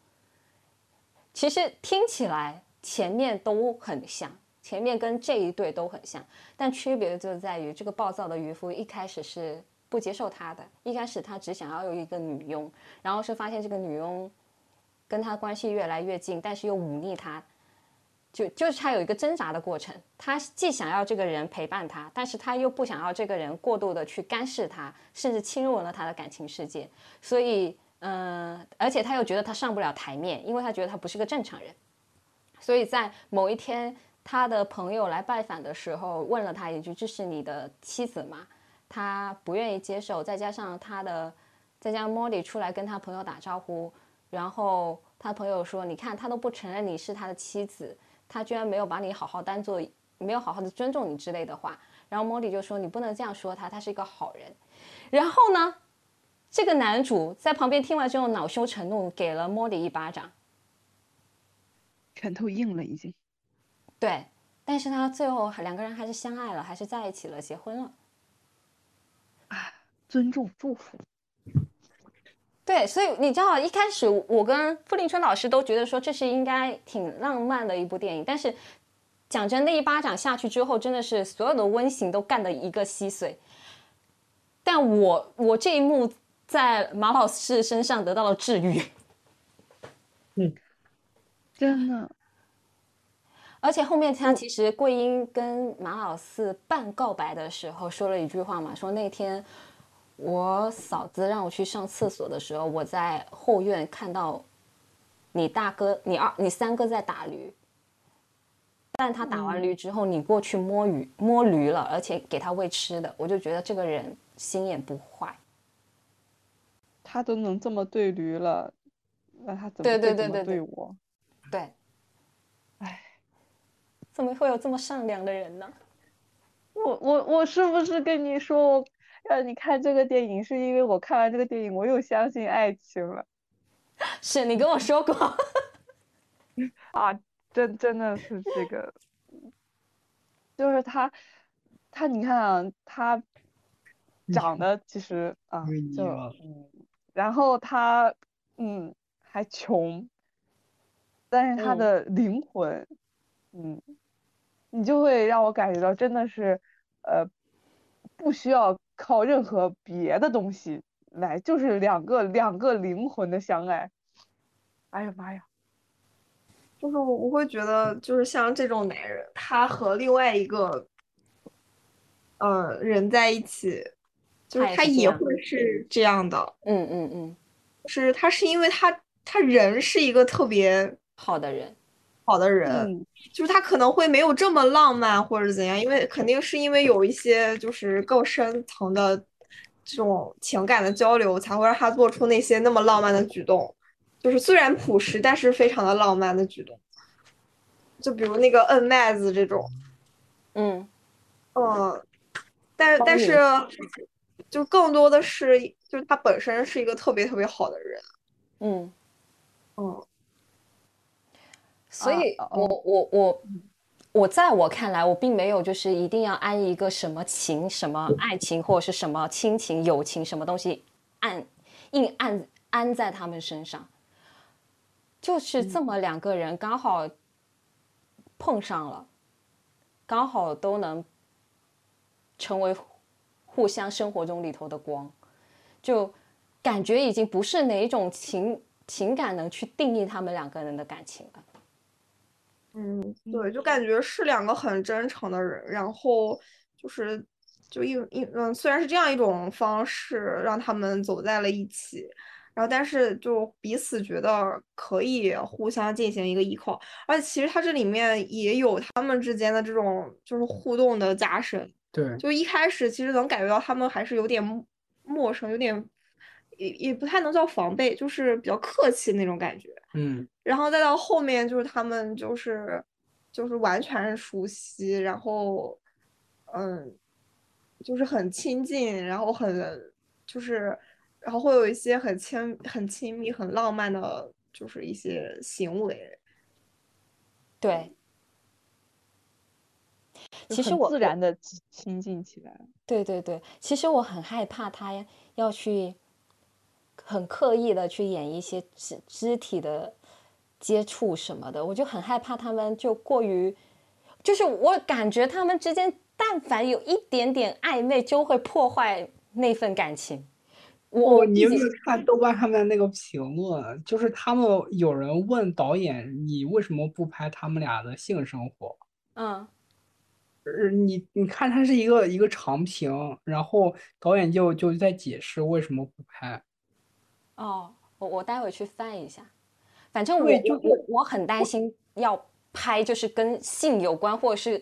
其实听起来前面都很像，前面跟这一对都很像，但区别就在于这个暴躁的渔夫一开始是不接受他的，一开始他只想要有一个女佣，然后是发现这个女佣跟他关系越来越近，但是又忤逆他，就就是他有一个挣扎的过程，他既想要这个人陪伴他，但是他又不想要这个人过度的去干涉他，甚至侵入了他的感情世界，所以。嗯，而且他又觉得他上不了台面，因为他觉得他不是个正常人，所以在某一天，他的朋友来拜访的时候，问了他一句：“这是你的妻子吗？”他不愿意接受，再加上他的，再加上莫莉出来跟他朋友打招呼，然后他朋友说：“你看，他都不承认你是他的妻子，他居然没有把你好好当做，没有好好的尊重你之类的话。”然后莫莉就说：“你不能这样说他，他是一个好人。”然后呢？这个男主在旁边听完之后恼羞成怒，给了莫莉一巴掌。拳头硬了已经。对，但是他最后两个人还是相爱了，还是在一起了，结婚了。啊，尊重祝福。对，所以你知道，一开始我跟傅林春老师都觉得说这是应该挺浪漫的一部电影，但是讲真，那一巴掌下去之后，真的是所有的温情都干的一个稀碎。但我我这一幕。在马老师身上得到了治愈，嗯，真的。而且后面他其实桂英跟马老四半告白的时候说了一句话嘛，说那天我嫂子让我去上厕所的时候，我在后院看到你大哥、你二、你三哥在打驴，但他打完驴之后，你过去摸鱼摸驴了，而且给他喂吃的，我就觉得这个人心眼不坏。他都能这么对驴了，那他怎么对对对对对我？对，哎，怎么会有这么善良的人呢？我我我是不是跟你说，让你看这个电影，是因为我看完这个电影，我又相信爱情了？是你跟我说过啊，真真的是这个，就是他，他你看啊，他。长得其实啊，就嗯，然后他嗯还穷，但是他的灵魂，嗯，你就会让我感觉到真的是呃，不需要靠任何别的东西来，就是两个两个灵魂的相爱。哎呀妈呀！就是我我会觉得，就是像这种男人，他和另外一个呃人在一起。就是他也会是这样的，嗯嗯嗯，是他是因为他他人是一个特别好的人，好的人，就是他可能会没有这么浪漫或者怎样，因为肯定是因为有一些就是更深层的这种情感的交流，才会让他做出那些那么浪漫的举动，就是虽然朴实，但是非常的浪漫的举动，就比如那个摁麦子这种，嗯。嗯，但但是。就更多的是，就是他本身是一个特别特别好的人。嗯，嗯，所以啊我我我我在我看来，我并没有就是一定要安一个什么情、什么爱情或者是什么亲情、友情什么东西按硬按安在他们身上，就是这么两个人刚好碰上了，刚好都能成为互相生活中里头的光，就感觉已经不是哪一种情情感能去定义他们两个人的感情了。嗯，对，就感觉是两个很真诚的人，然后就是就一一嗯，虽然是这样一种方式让他们走在了一起，然后但是就彼此觉得可以互相进行一个依靠，而且其实它这里面也有他们之间的这种就是互动的加深，对，就一开始其实能感觉到他们还是有点陌陌生，有点也也不太能叫防备，就是比较客气那种感觉。嗯，然后再到后面就是他们就是就是完全熟悉，然后嗯，就是很亲近，然后很就是然后会有一些很亲很亲密、很浪漫的，就是一些行为。对，其实我自然的亲近起来。对对对，其实我很害怕他要去很刻意的去演一些肢肢体的接触什么的，我就很害怕他们就过于，就是我感觉他们之间但凡有一点点暧昧，就会破坏那份感情。我哦，你有没有看豆瓣上面那个评论？就是他们有人问导演，你为什么不拍他们俩的性生活？嗯呃，你你看，它是一个一个长评，然后导演就就在解释为什么不拍。哦，我我待会去翻一下，反正我对就我我我很担心要拍就是跟性有关或者是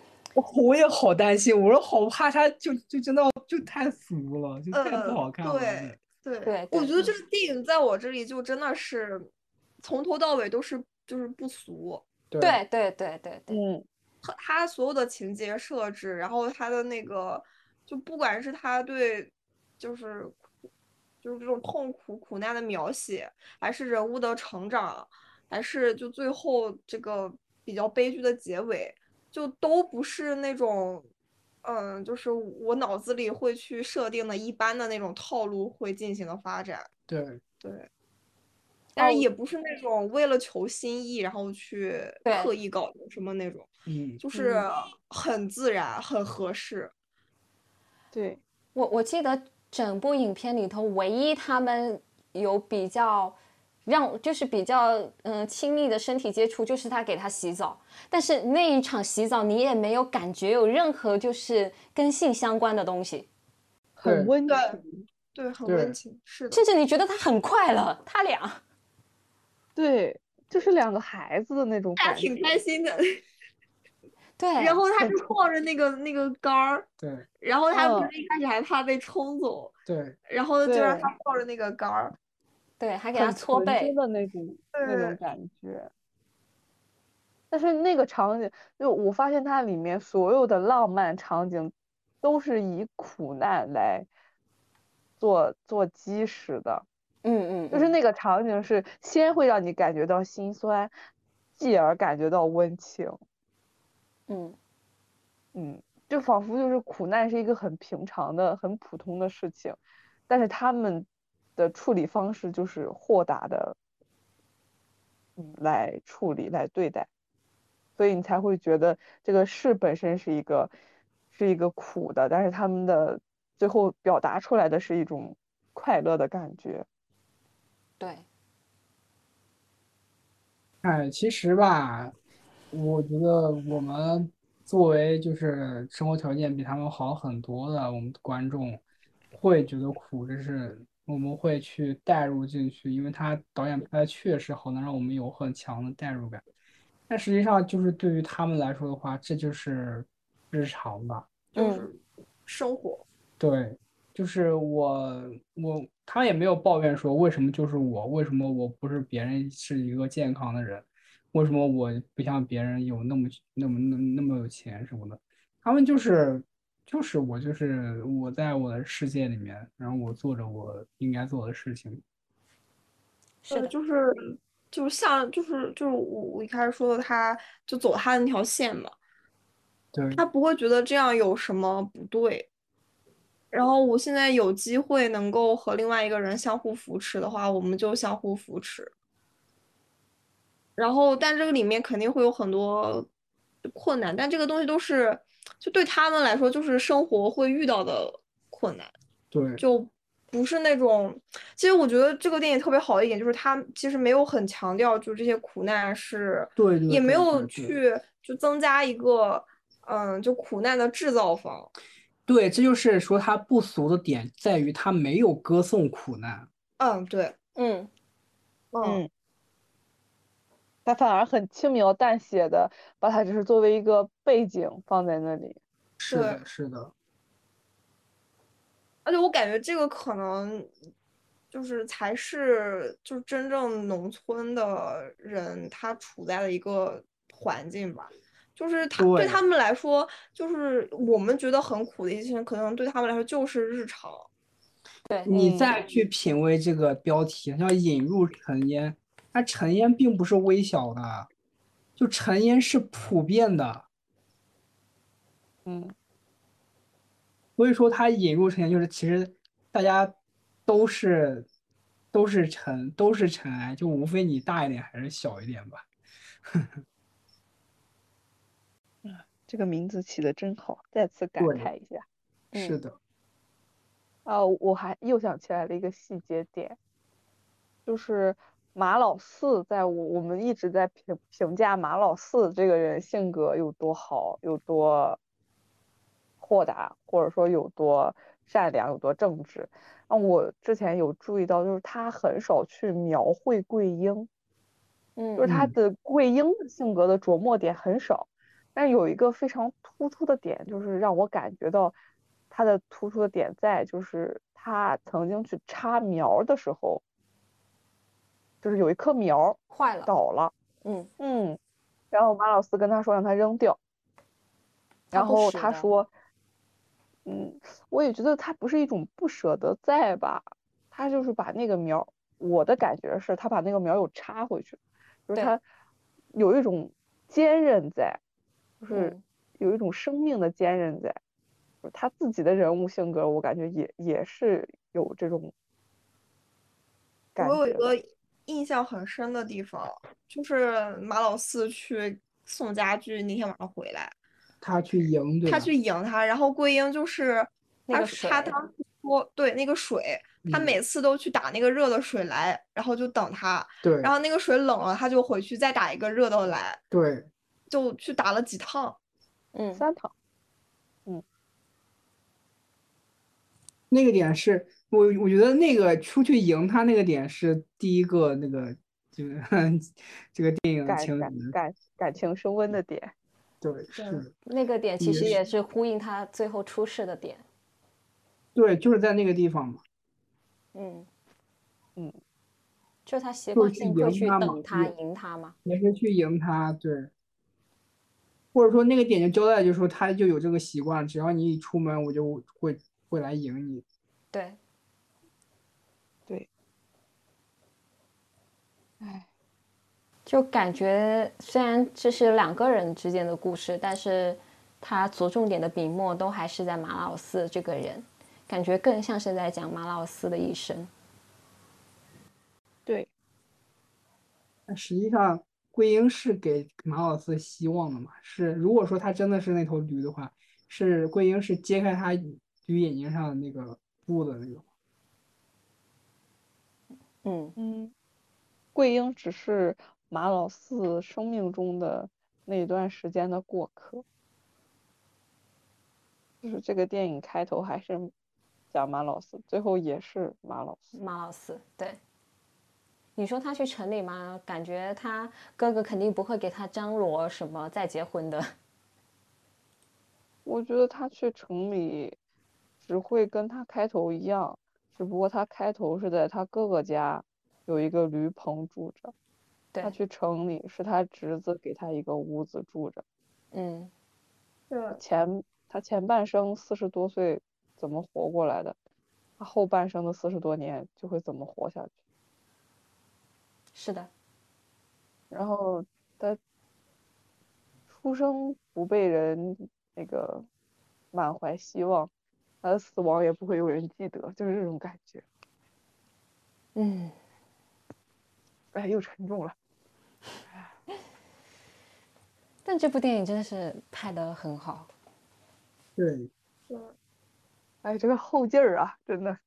我也好担心，我说好怕他就就真的就太俗了，就太不好看了。对对对对我觉得这个电影在我这里就真的是从头到尾都是就是不俗。对对对对对对，嗯，他他所有的情节设置，然后他的那个，就不管是他对，就是就是这种痛苦苦难的描写，还是人物的成长，还是就最后这个比较悲剧的结尾，就都不是那种，嗯，就是我脑子里会去设定的一般的那种套路会进行的发展。对对，但是哦也不是那种为了求新意，然后去刻意搞什么那种。嗯，就是很自然，很合适。对，我我记得整部影片里头，唯一他们有比较让就是比较嗯、呃亲密的身体接触，就是他给他洗澡。但是那一场洗澡，你也没有感觉有任何就是跟性相关的东西，很温对情。对，很温情，是的。甚至你觉得他很快乐，他俩。对，就是两个孩子的那种感他挺觉。开心的，对，然后他就抱着那个那个杆儿，对然后他不嗯是一开始还怕被冲走，对然后就让他抱着那个杆儿。对还给他搓背，的那种那种感觉。但是那个场景，就我发现它里面所有的浪漫场景，都是以苦难来做做基石的。嗯嗯，嗯就是那个场景是先会让你感觉到心酸，继而感觉到温情。嗯。嗯，就仿佛就是苦难是一个很平常的、很普通的事情，但是他们的处理方式就是豁达的，嗯，来处理、来对待，所以你才会觉得这个事本身是一个是一个苦的，但是他们的最后表达出来的是一种快乐的感觉。对，哎，其实吧，我觉得我们作为就是生活条件比他们好很多的我们的观众，会觉得苦，这是我们会去代入进去，因为他导演拍的确实好，能让我们有很强的代入感。但实际上，就是对于他们来说的话，这就是日常吧。就是生活。对，就是我我他也没有抱怨说为什么就是我，为什么我不是别人是一个健康的人，为什么我不像别人有那么那么那那么有钱什么的，他们就是就是我就是我在我的世界里面，然后我做着我应该做的事情。是的，就是就是像就是就是我我一开始说的，他就走他的那条线嘛，对，他不会觉得这样有什么不对。然后我现在有机会能够和另外一个人相互扶持的话，我们就相互扶持。然后，但这个里面肯定会有很多困难，但这个东西都是就对他们来说就是生活会遇到的困难。对，就不是那种，其实我觉得这个电影特别好的一点就是它其实没有很强调，就这些苦难是，对对对也没有去就增加一个，嗯，就苦难的制造方。对，这就是说它不俗的点在于它没有歌颂苦难。嗯，对，嗯，嗯，嗯，他反而很轻描淡写的把它只是作为一个背景放在那里。是的，是的，而且我感觉这个可能就是才是就是真正农村的人他处在的一个环境吧。就是他对对他们来说，就是我们觉得很苦的一些事情，可能对他们来说就是日常。对，你嗯再去品味这个标题，像引入尘烟，它尘烟并不是微小的，就尘烟是普遍的。嗯，所以说它引入尘烟，就是其实大家都是都是尘，都是尘埃，就无非你大一点还是小一点吧。这个名字起的真好，再次感慨一下。是的，啊，我还又想起来了一个细节点，就是马老四，在我我们一直在评评价马老四这个人性格有多好，有多豁达，或者说有多善良，有多正直。那，我之前有注意到，就是他很少去描绘桂英，嗯就是他嗯的桂英的性格的琢磨点很少，但是有一个非常突出的点，就是让我感觉到他的突出的点在，就是他曾经去插苗儿的时候，就是有一棵苗儿坏了，倒了，嗯，嗯，然后马老四跟他说让他扔掉，然后他说，嗯，我也觉得他不是一种不舍得在吧，他就是把那个苗儿，我的感觉是他把那个苗儿又插回去，就是他有一种坚韧在，就是嗯。有一种生命的坚韧在，就是他自己的人物性格，我感觉也也是有这种感我有一个印象很深的地方，就是马老四去送家具那天晚上回来，他去迎，对他去迎他，然后桂英就是他他当时说对那个水，他嗯每次都去打那个热的水来，然后就等他，对然后那个水冷了，他就回去再打一个热的来，对，就去打了几趟。嗯，三趟，嗯。那个点是我我觉得那个出去赢他那个点是第一个那个就是 这个电影感情，感感感情升温的点。对，是的，那个点其实也是呼应他最后出事的点，对，就是在那个地方嘛，嗯嗯，就他习惯性会去等他赢他嘛，也是去赢他，对，或者说那个点就交代，就是说他就有这个习惯，只要你一出门，我就会会来赢你，对，唉，就感觉虽然这是两个人之间的故事，但是他着重点的笔墨都还是在马老四这个人，感觉更像是在讲马老四的一生。对，但实际上桂英是给马老四希望的嘛，是如果说他真的是那头驴的话，是桂英是揭开他驴眼睛上的那个布的那种。嗯，嗯，桂英只是马老四生命中的那段时间的过客。就是这个电影开头还是讲马老四，最后也是马老四。马老四，对。你说他去城里吗？感觉他哥哥肯定不会给他张罗什么再结婚的。我觉得他去城里只会跟他开头一样，只不过他开头是在他哥哥家有一个驴棚住着，他，去城里是他侄子给他一个屋子住着。嗯，对，前他前半生四十多岁怎么活过来的，他后半生的四十多年就会怎么活下去。是的，然后他出生不被人那个满怀希望，他的死亡也不会有人记得，就是这种感觉。嗯，哎，又沉重了。但这部电影真的是拍的很好。对，哎，这个后劲儿啊，真的。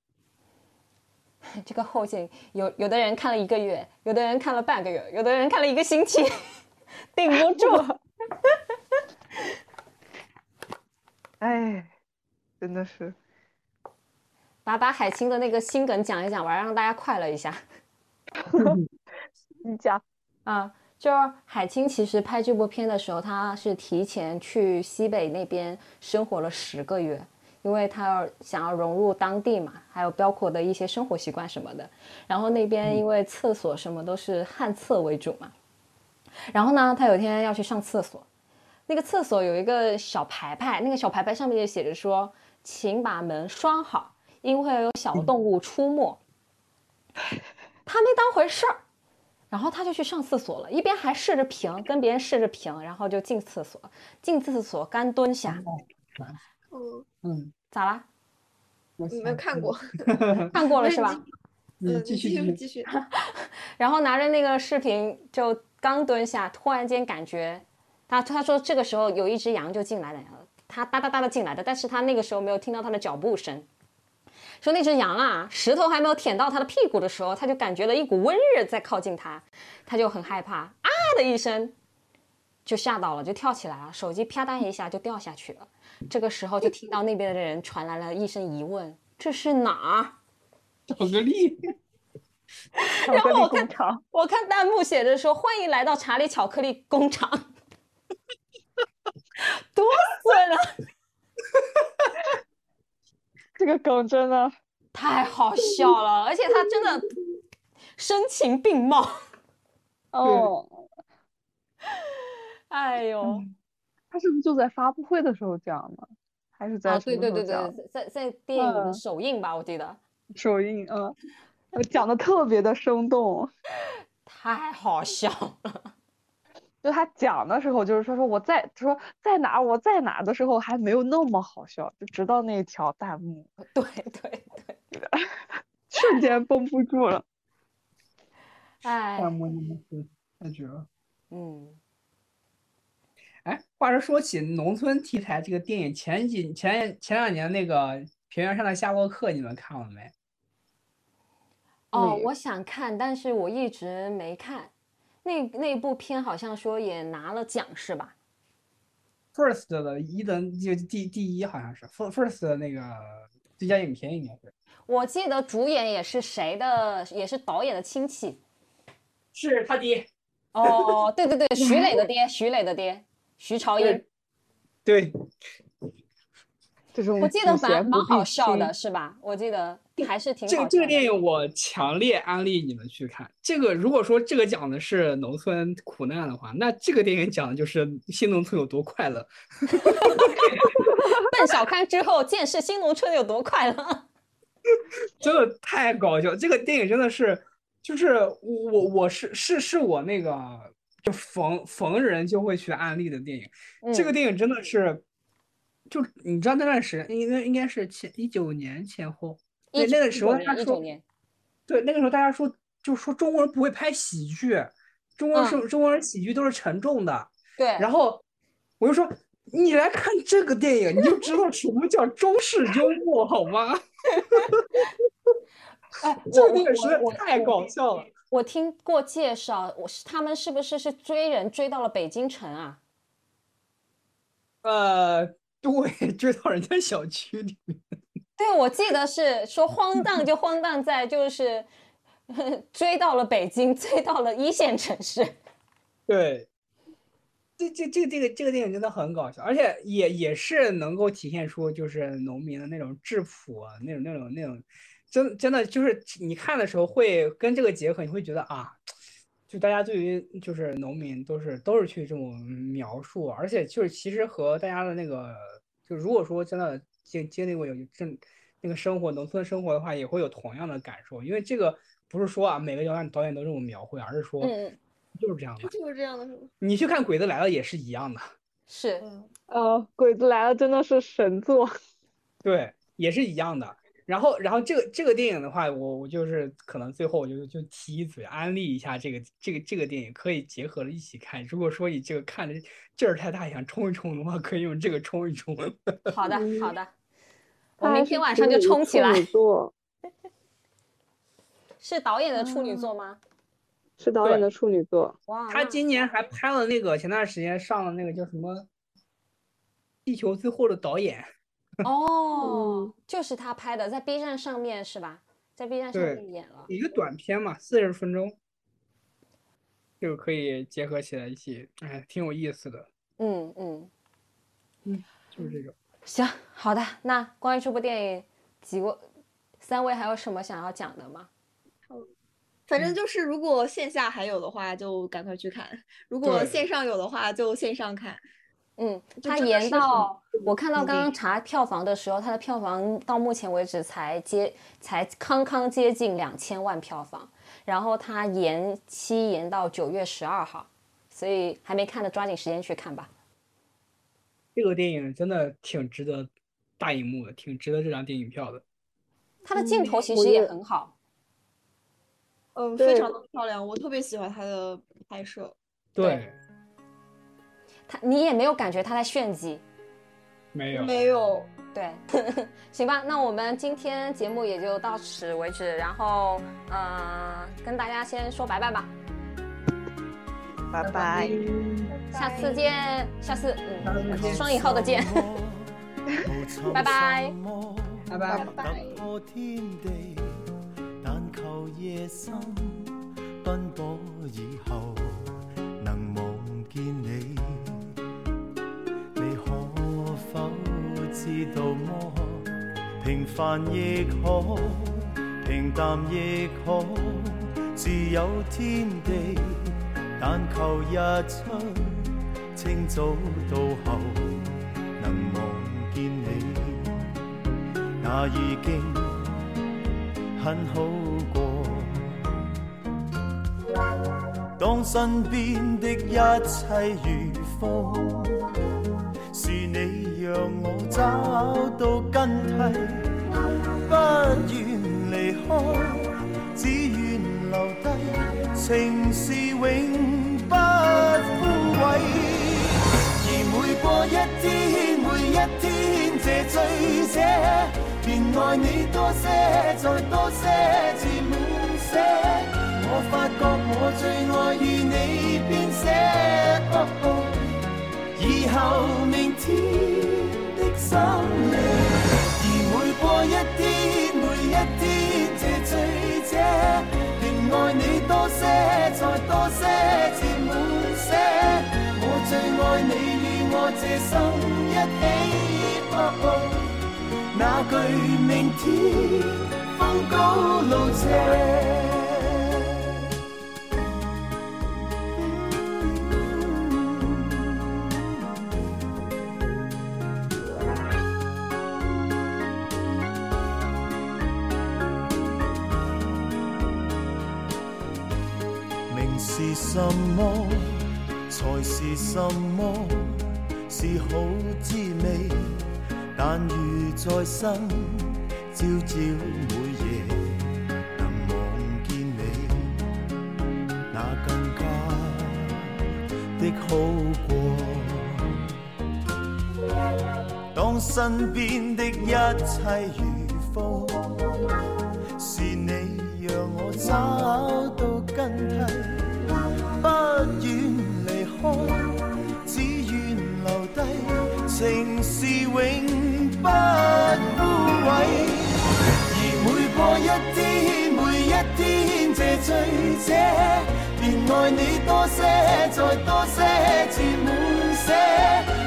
这个后劲，有有的人看了一个月，有的人看了半个月，有的人看了一个星期，顶不住。哎，真的是。把把海清的那个心梗讲一讲吧，让大家快乐一下。你讲啊，就是海清其实拍这部片的时候，他是提前去西北那边生活了十个月。因为他要想要融入当地嘛，还有包括的一些生活习惯什么的。然后那边因为厕所什么都是旱厕为主嘛。然后呢，他有一天要去上厕所，那个厕所有一个小牌牌，那个小牌牌上面就写着说：“请把门拴好，因为有小动物出没。”他没当回事儿，然后他就去上厕所了，一边还试着屏，跟别人试着屏，然后就进厕所，进厕所干蹲下。嗯嗯，咋啦？你们看过？看过了是吧？嗯，继续继续继续。然后拿着那个视频，就刚蹲下，突然间感觉他他说这个时候有一只羊就进来了，他哒哒哒的进来的，但是他那个时候没有听到他的脚步声。说那只羊啊，石头还没有舔到它的屁股的时候，它就感觉了一股温热在靠近它，它就很害怕，啊的一声就吓到了，就跳起来了，手机啪嗒一下就掉下去了。这个时候就听到那边的人传来了一声疑问：“这是哪儿？”巧克力。然后我看我看弹幕写着说：“欢迎来到查理巧克力工厂。”多损了！这个梗真的太好笑了，而且他真的声情并茂。哦，哎呦。他是不是就在发布会的时候讲的，还是在啊？对对对对，在在电影的首映吧，我记得。首映，嗯，讲的特别的生动，太好笑了。就他讲的时候，就是说说我在他说在哪我在哪的时候还没有那么好笑，就直到那条弹幕，对对对，瞬间绷不住了。哎，弹幕真的是太绝了。嗯。哎，话说说起农村题材这个电影，前几前前两年那个《平原上的夏洛克》，你们看了没？哦，我想看，但是我一直没看。那那部片好像说也拿了奖是吧？First 的一等就第第一好像是 First 的那个最佳影片应该是。我记得主演也是谁的，也是导演的亲戚。是他爹。哦，对对对，徐磊的爹，徐磊的爹。徐朝英，对，这种我记得蛮蛮好笑的，是吧？我记得还是挺好。这个这个电影我强烈安利你们去看。这个如果说这个讲的是农村苦难的话，那这个电影讲的就是新农村有多快乐。奔小康之后见识新农村有多快乐，真的太搞笑。这个电影真的是，就是我我是是是我那个。就逢逢人就会去安利的电影，这个电影真的是，就你知道那段时间应该应该是前一九年前后，对那个时候他说，对那个时候大家说就说中国人不会拍喜剧，中国是中国人喜剧都是沉重的，对，然后我就说你来看这个电影，你就知道什么叫中式幽默好吗？哎，这个电影实在太搞笑了。我听过介绍，我是他们是不是是追人追到了北京城啊？呃，对，追到人家小区里面。对，我记得是说荒诞就荒诞在就是 追到了北京，追到了一线城市。对，这这这个这个这个电影真的很搞笑，而且也也是能够体现出就是农民的那种质朴啊，那种那种那种。真真的就是你看的时候会跟这个结合，你会觉得啊，就大家对于就是农民都是都是去这种描述，而且就是其实和大家的那个就如果说真的经经历过有正那个生活农村生活的话，也会有同样的感受。因为这个不是说啊每个导演导演都这么描绘，而是说嗯，就是这样的。就是这样的，是吗？你去看《鬼子来了》也是一样的，是，嗯，呃，鬼子来了真的是神作。对，也是一样的。然后，然后这个这个电影的话，我我就是可能最后我就就提一嘴，安利一下这个这个这个电影，可以结合着一起看。如果说你这个看的劲儿太大，想冲一冲的话，可以用这个冲一冲。好 的好的，我明天晚上就冲起来处。女 座是导演的处女作吗？是导演的处女座。哇，他今年还拍了那个前段时间上了那个叫什么《地球最后的导演》，哦，就是他拍的，在 B 站上面是吧？在 B 站上面演了。一个短片嘛，四十分钟，就可以结合起来一起，哎，挺有意思的，嗯嗯嗯，就是这个。行，好的。那关于这部电影，几位三位还有什么想要讲的吗？反正就是如果线下还有的话，就赶快去看；如果线上有的话，就线上看。嗯，它延到我看到刚刚查票房的时候，它的票房到目前为止才接才康康接近两千万票房，然后它延期延到九月十二号，所以还没看的抓紧时间去看吧。这个电影真的挺值得大荧幕的，挺值得这张电影票的。它的镜头其实也很好，嗯，非常的漂亮，我特别喜欢它的拍摄。对，它你也没有感觉他在炫技。没有，没有，对，行吧，那我们今天节目也就到此为止，然后呃，跟大家先说拜拜吧，拜拜。下次见，下次嗯，双引号的见，拜拜。拜拜。突破天地，但求夜深奔波以後，能望見你。你知道么？平凡亦可，平淡亦可，自有天地。但求日出，清早到後，能望見你。那已經很好過。當身邊的一切如风，让我找到根蒂，不愿離開，只願留低，情是永不枯萎。而每過一天，每一天，這醉者，便爱你多些，再多些，至滿瀉。我發覺我最愛與你編寫，哦哦以後明天與我這生一起，那句明天风高路斜。名是什么，才是什么，是好滋味。但如在生，朝朝每夜能望见你，那更加的好过。当身边的一切如风。是你让我找到根蒂，一天，每一天，這醉者，便愛你多些，再多些，至滿瀉。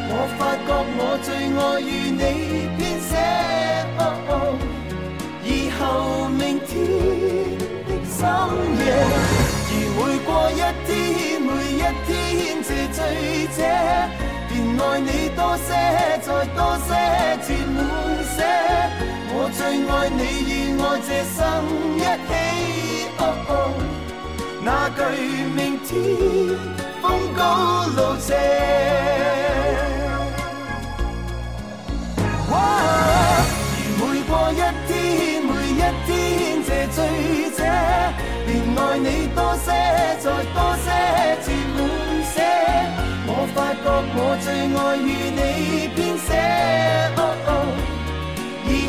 我發覺我最愛與你編寫。哦哦以後明天的深夜，而每過一天，每一天，這醉者，便愛你多些，再多些，至滿些。我最愛你与我這生一起。哦哦，那句明天風高路斜。哇而每過一天，每一天這醉者，便愛你多些，再多些，至滿些。我發覺我最愛與你編寫，哦哦，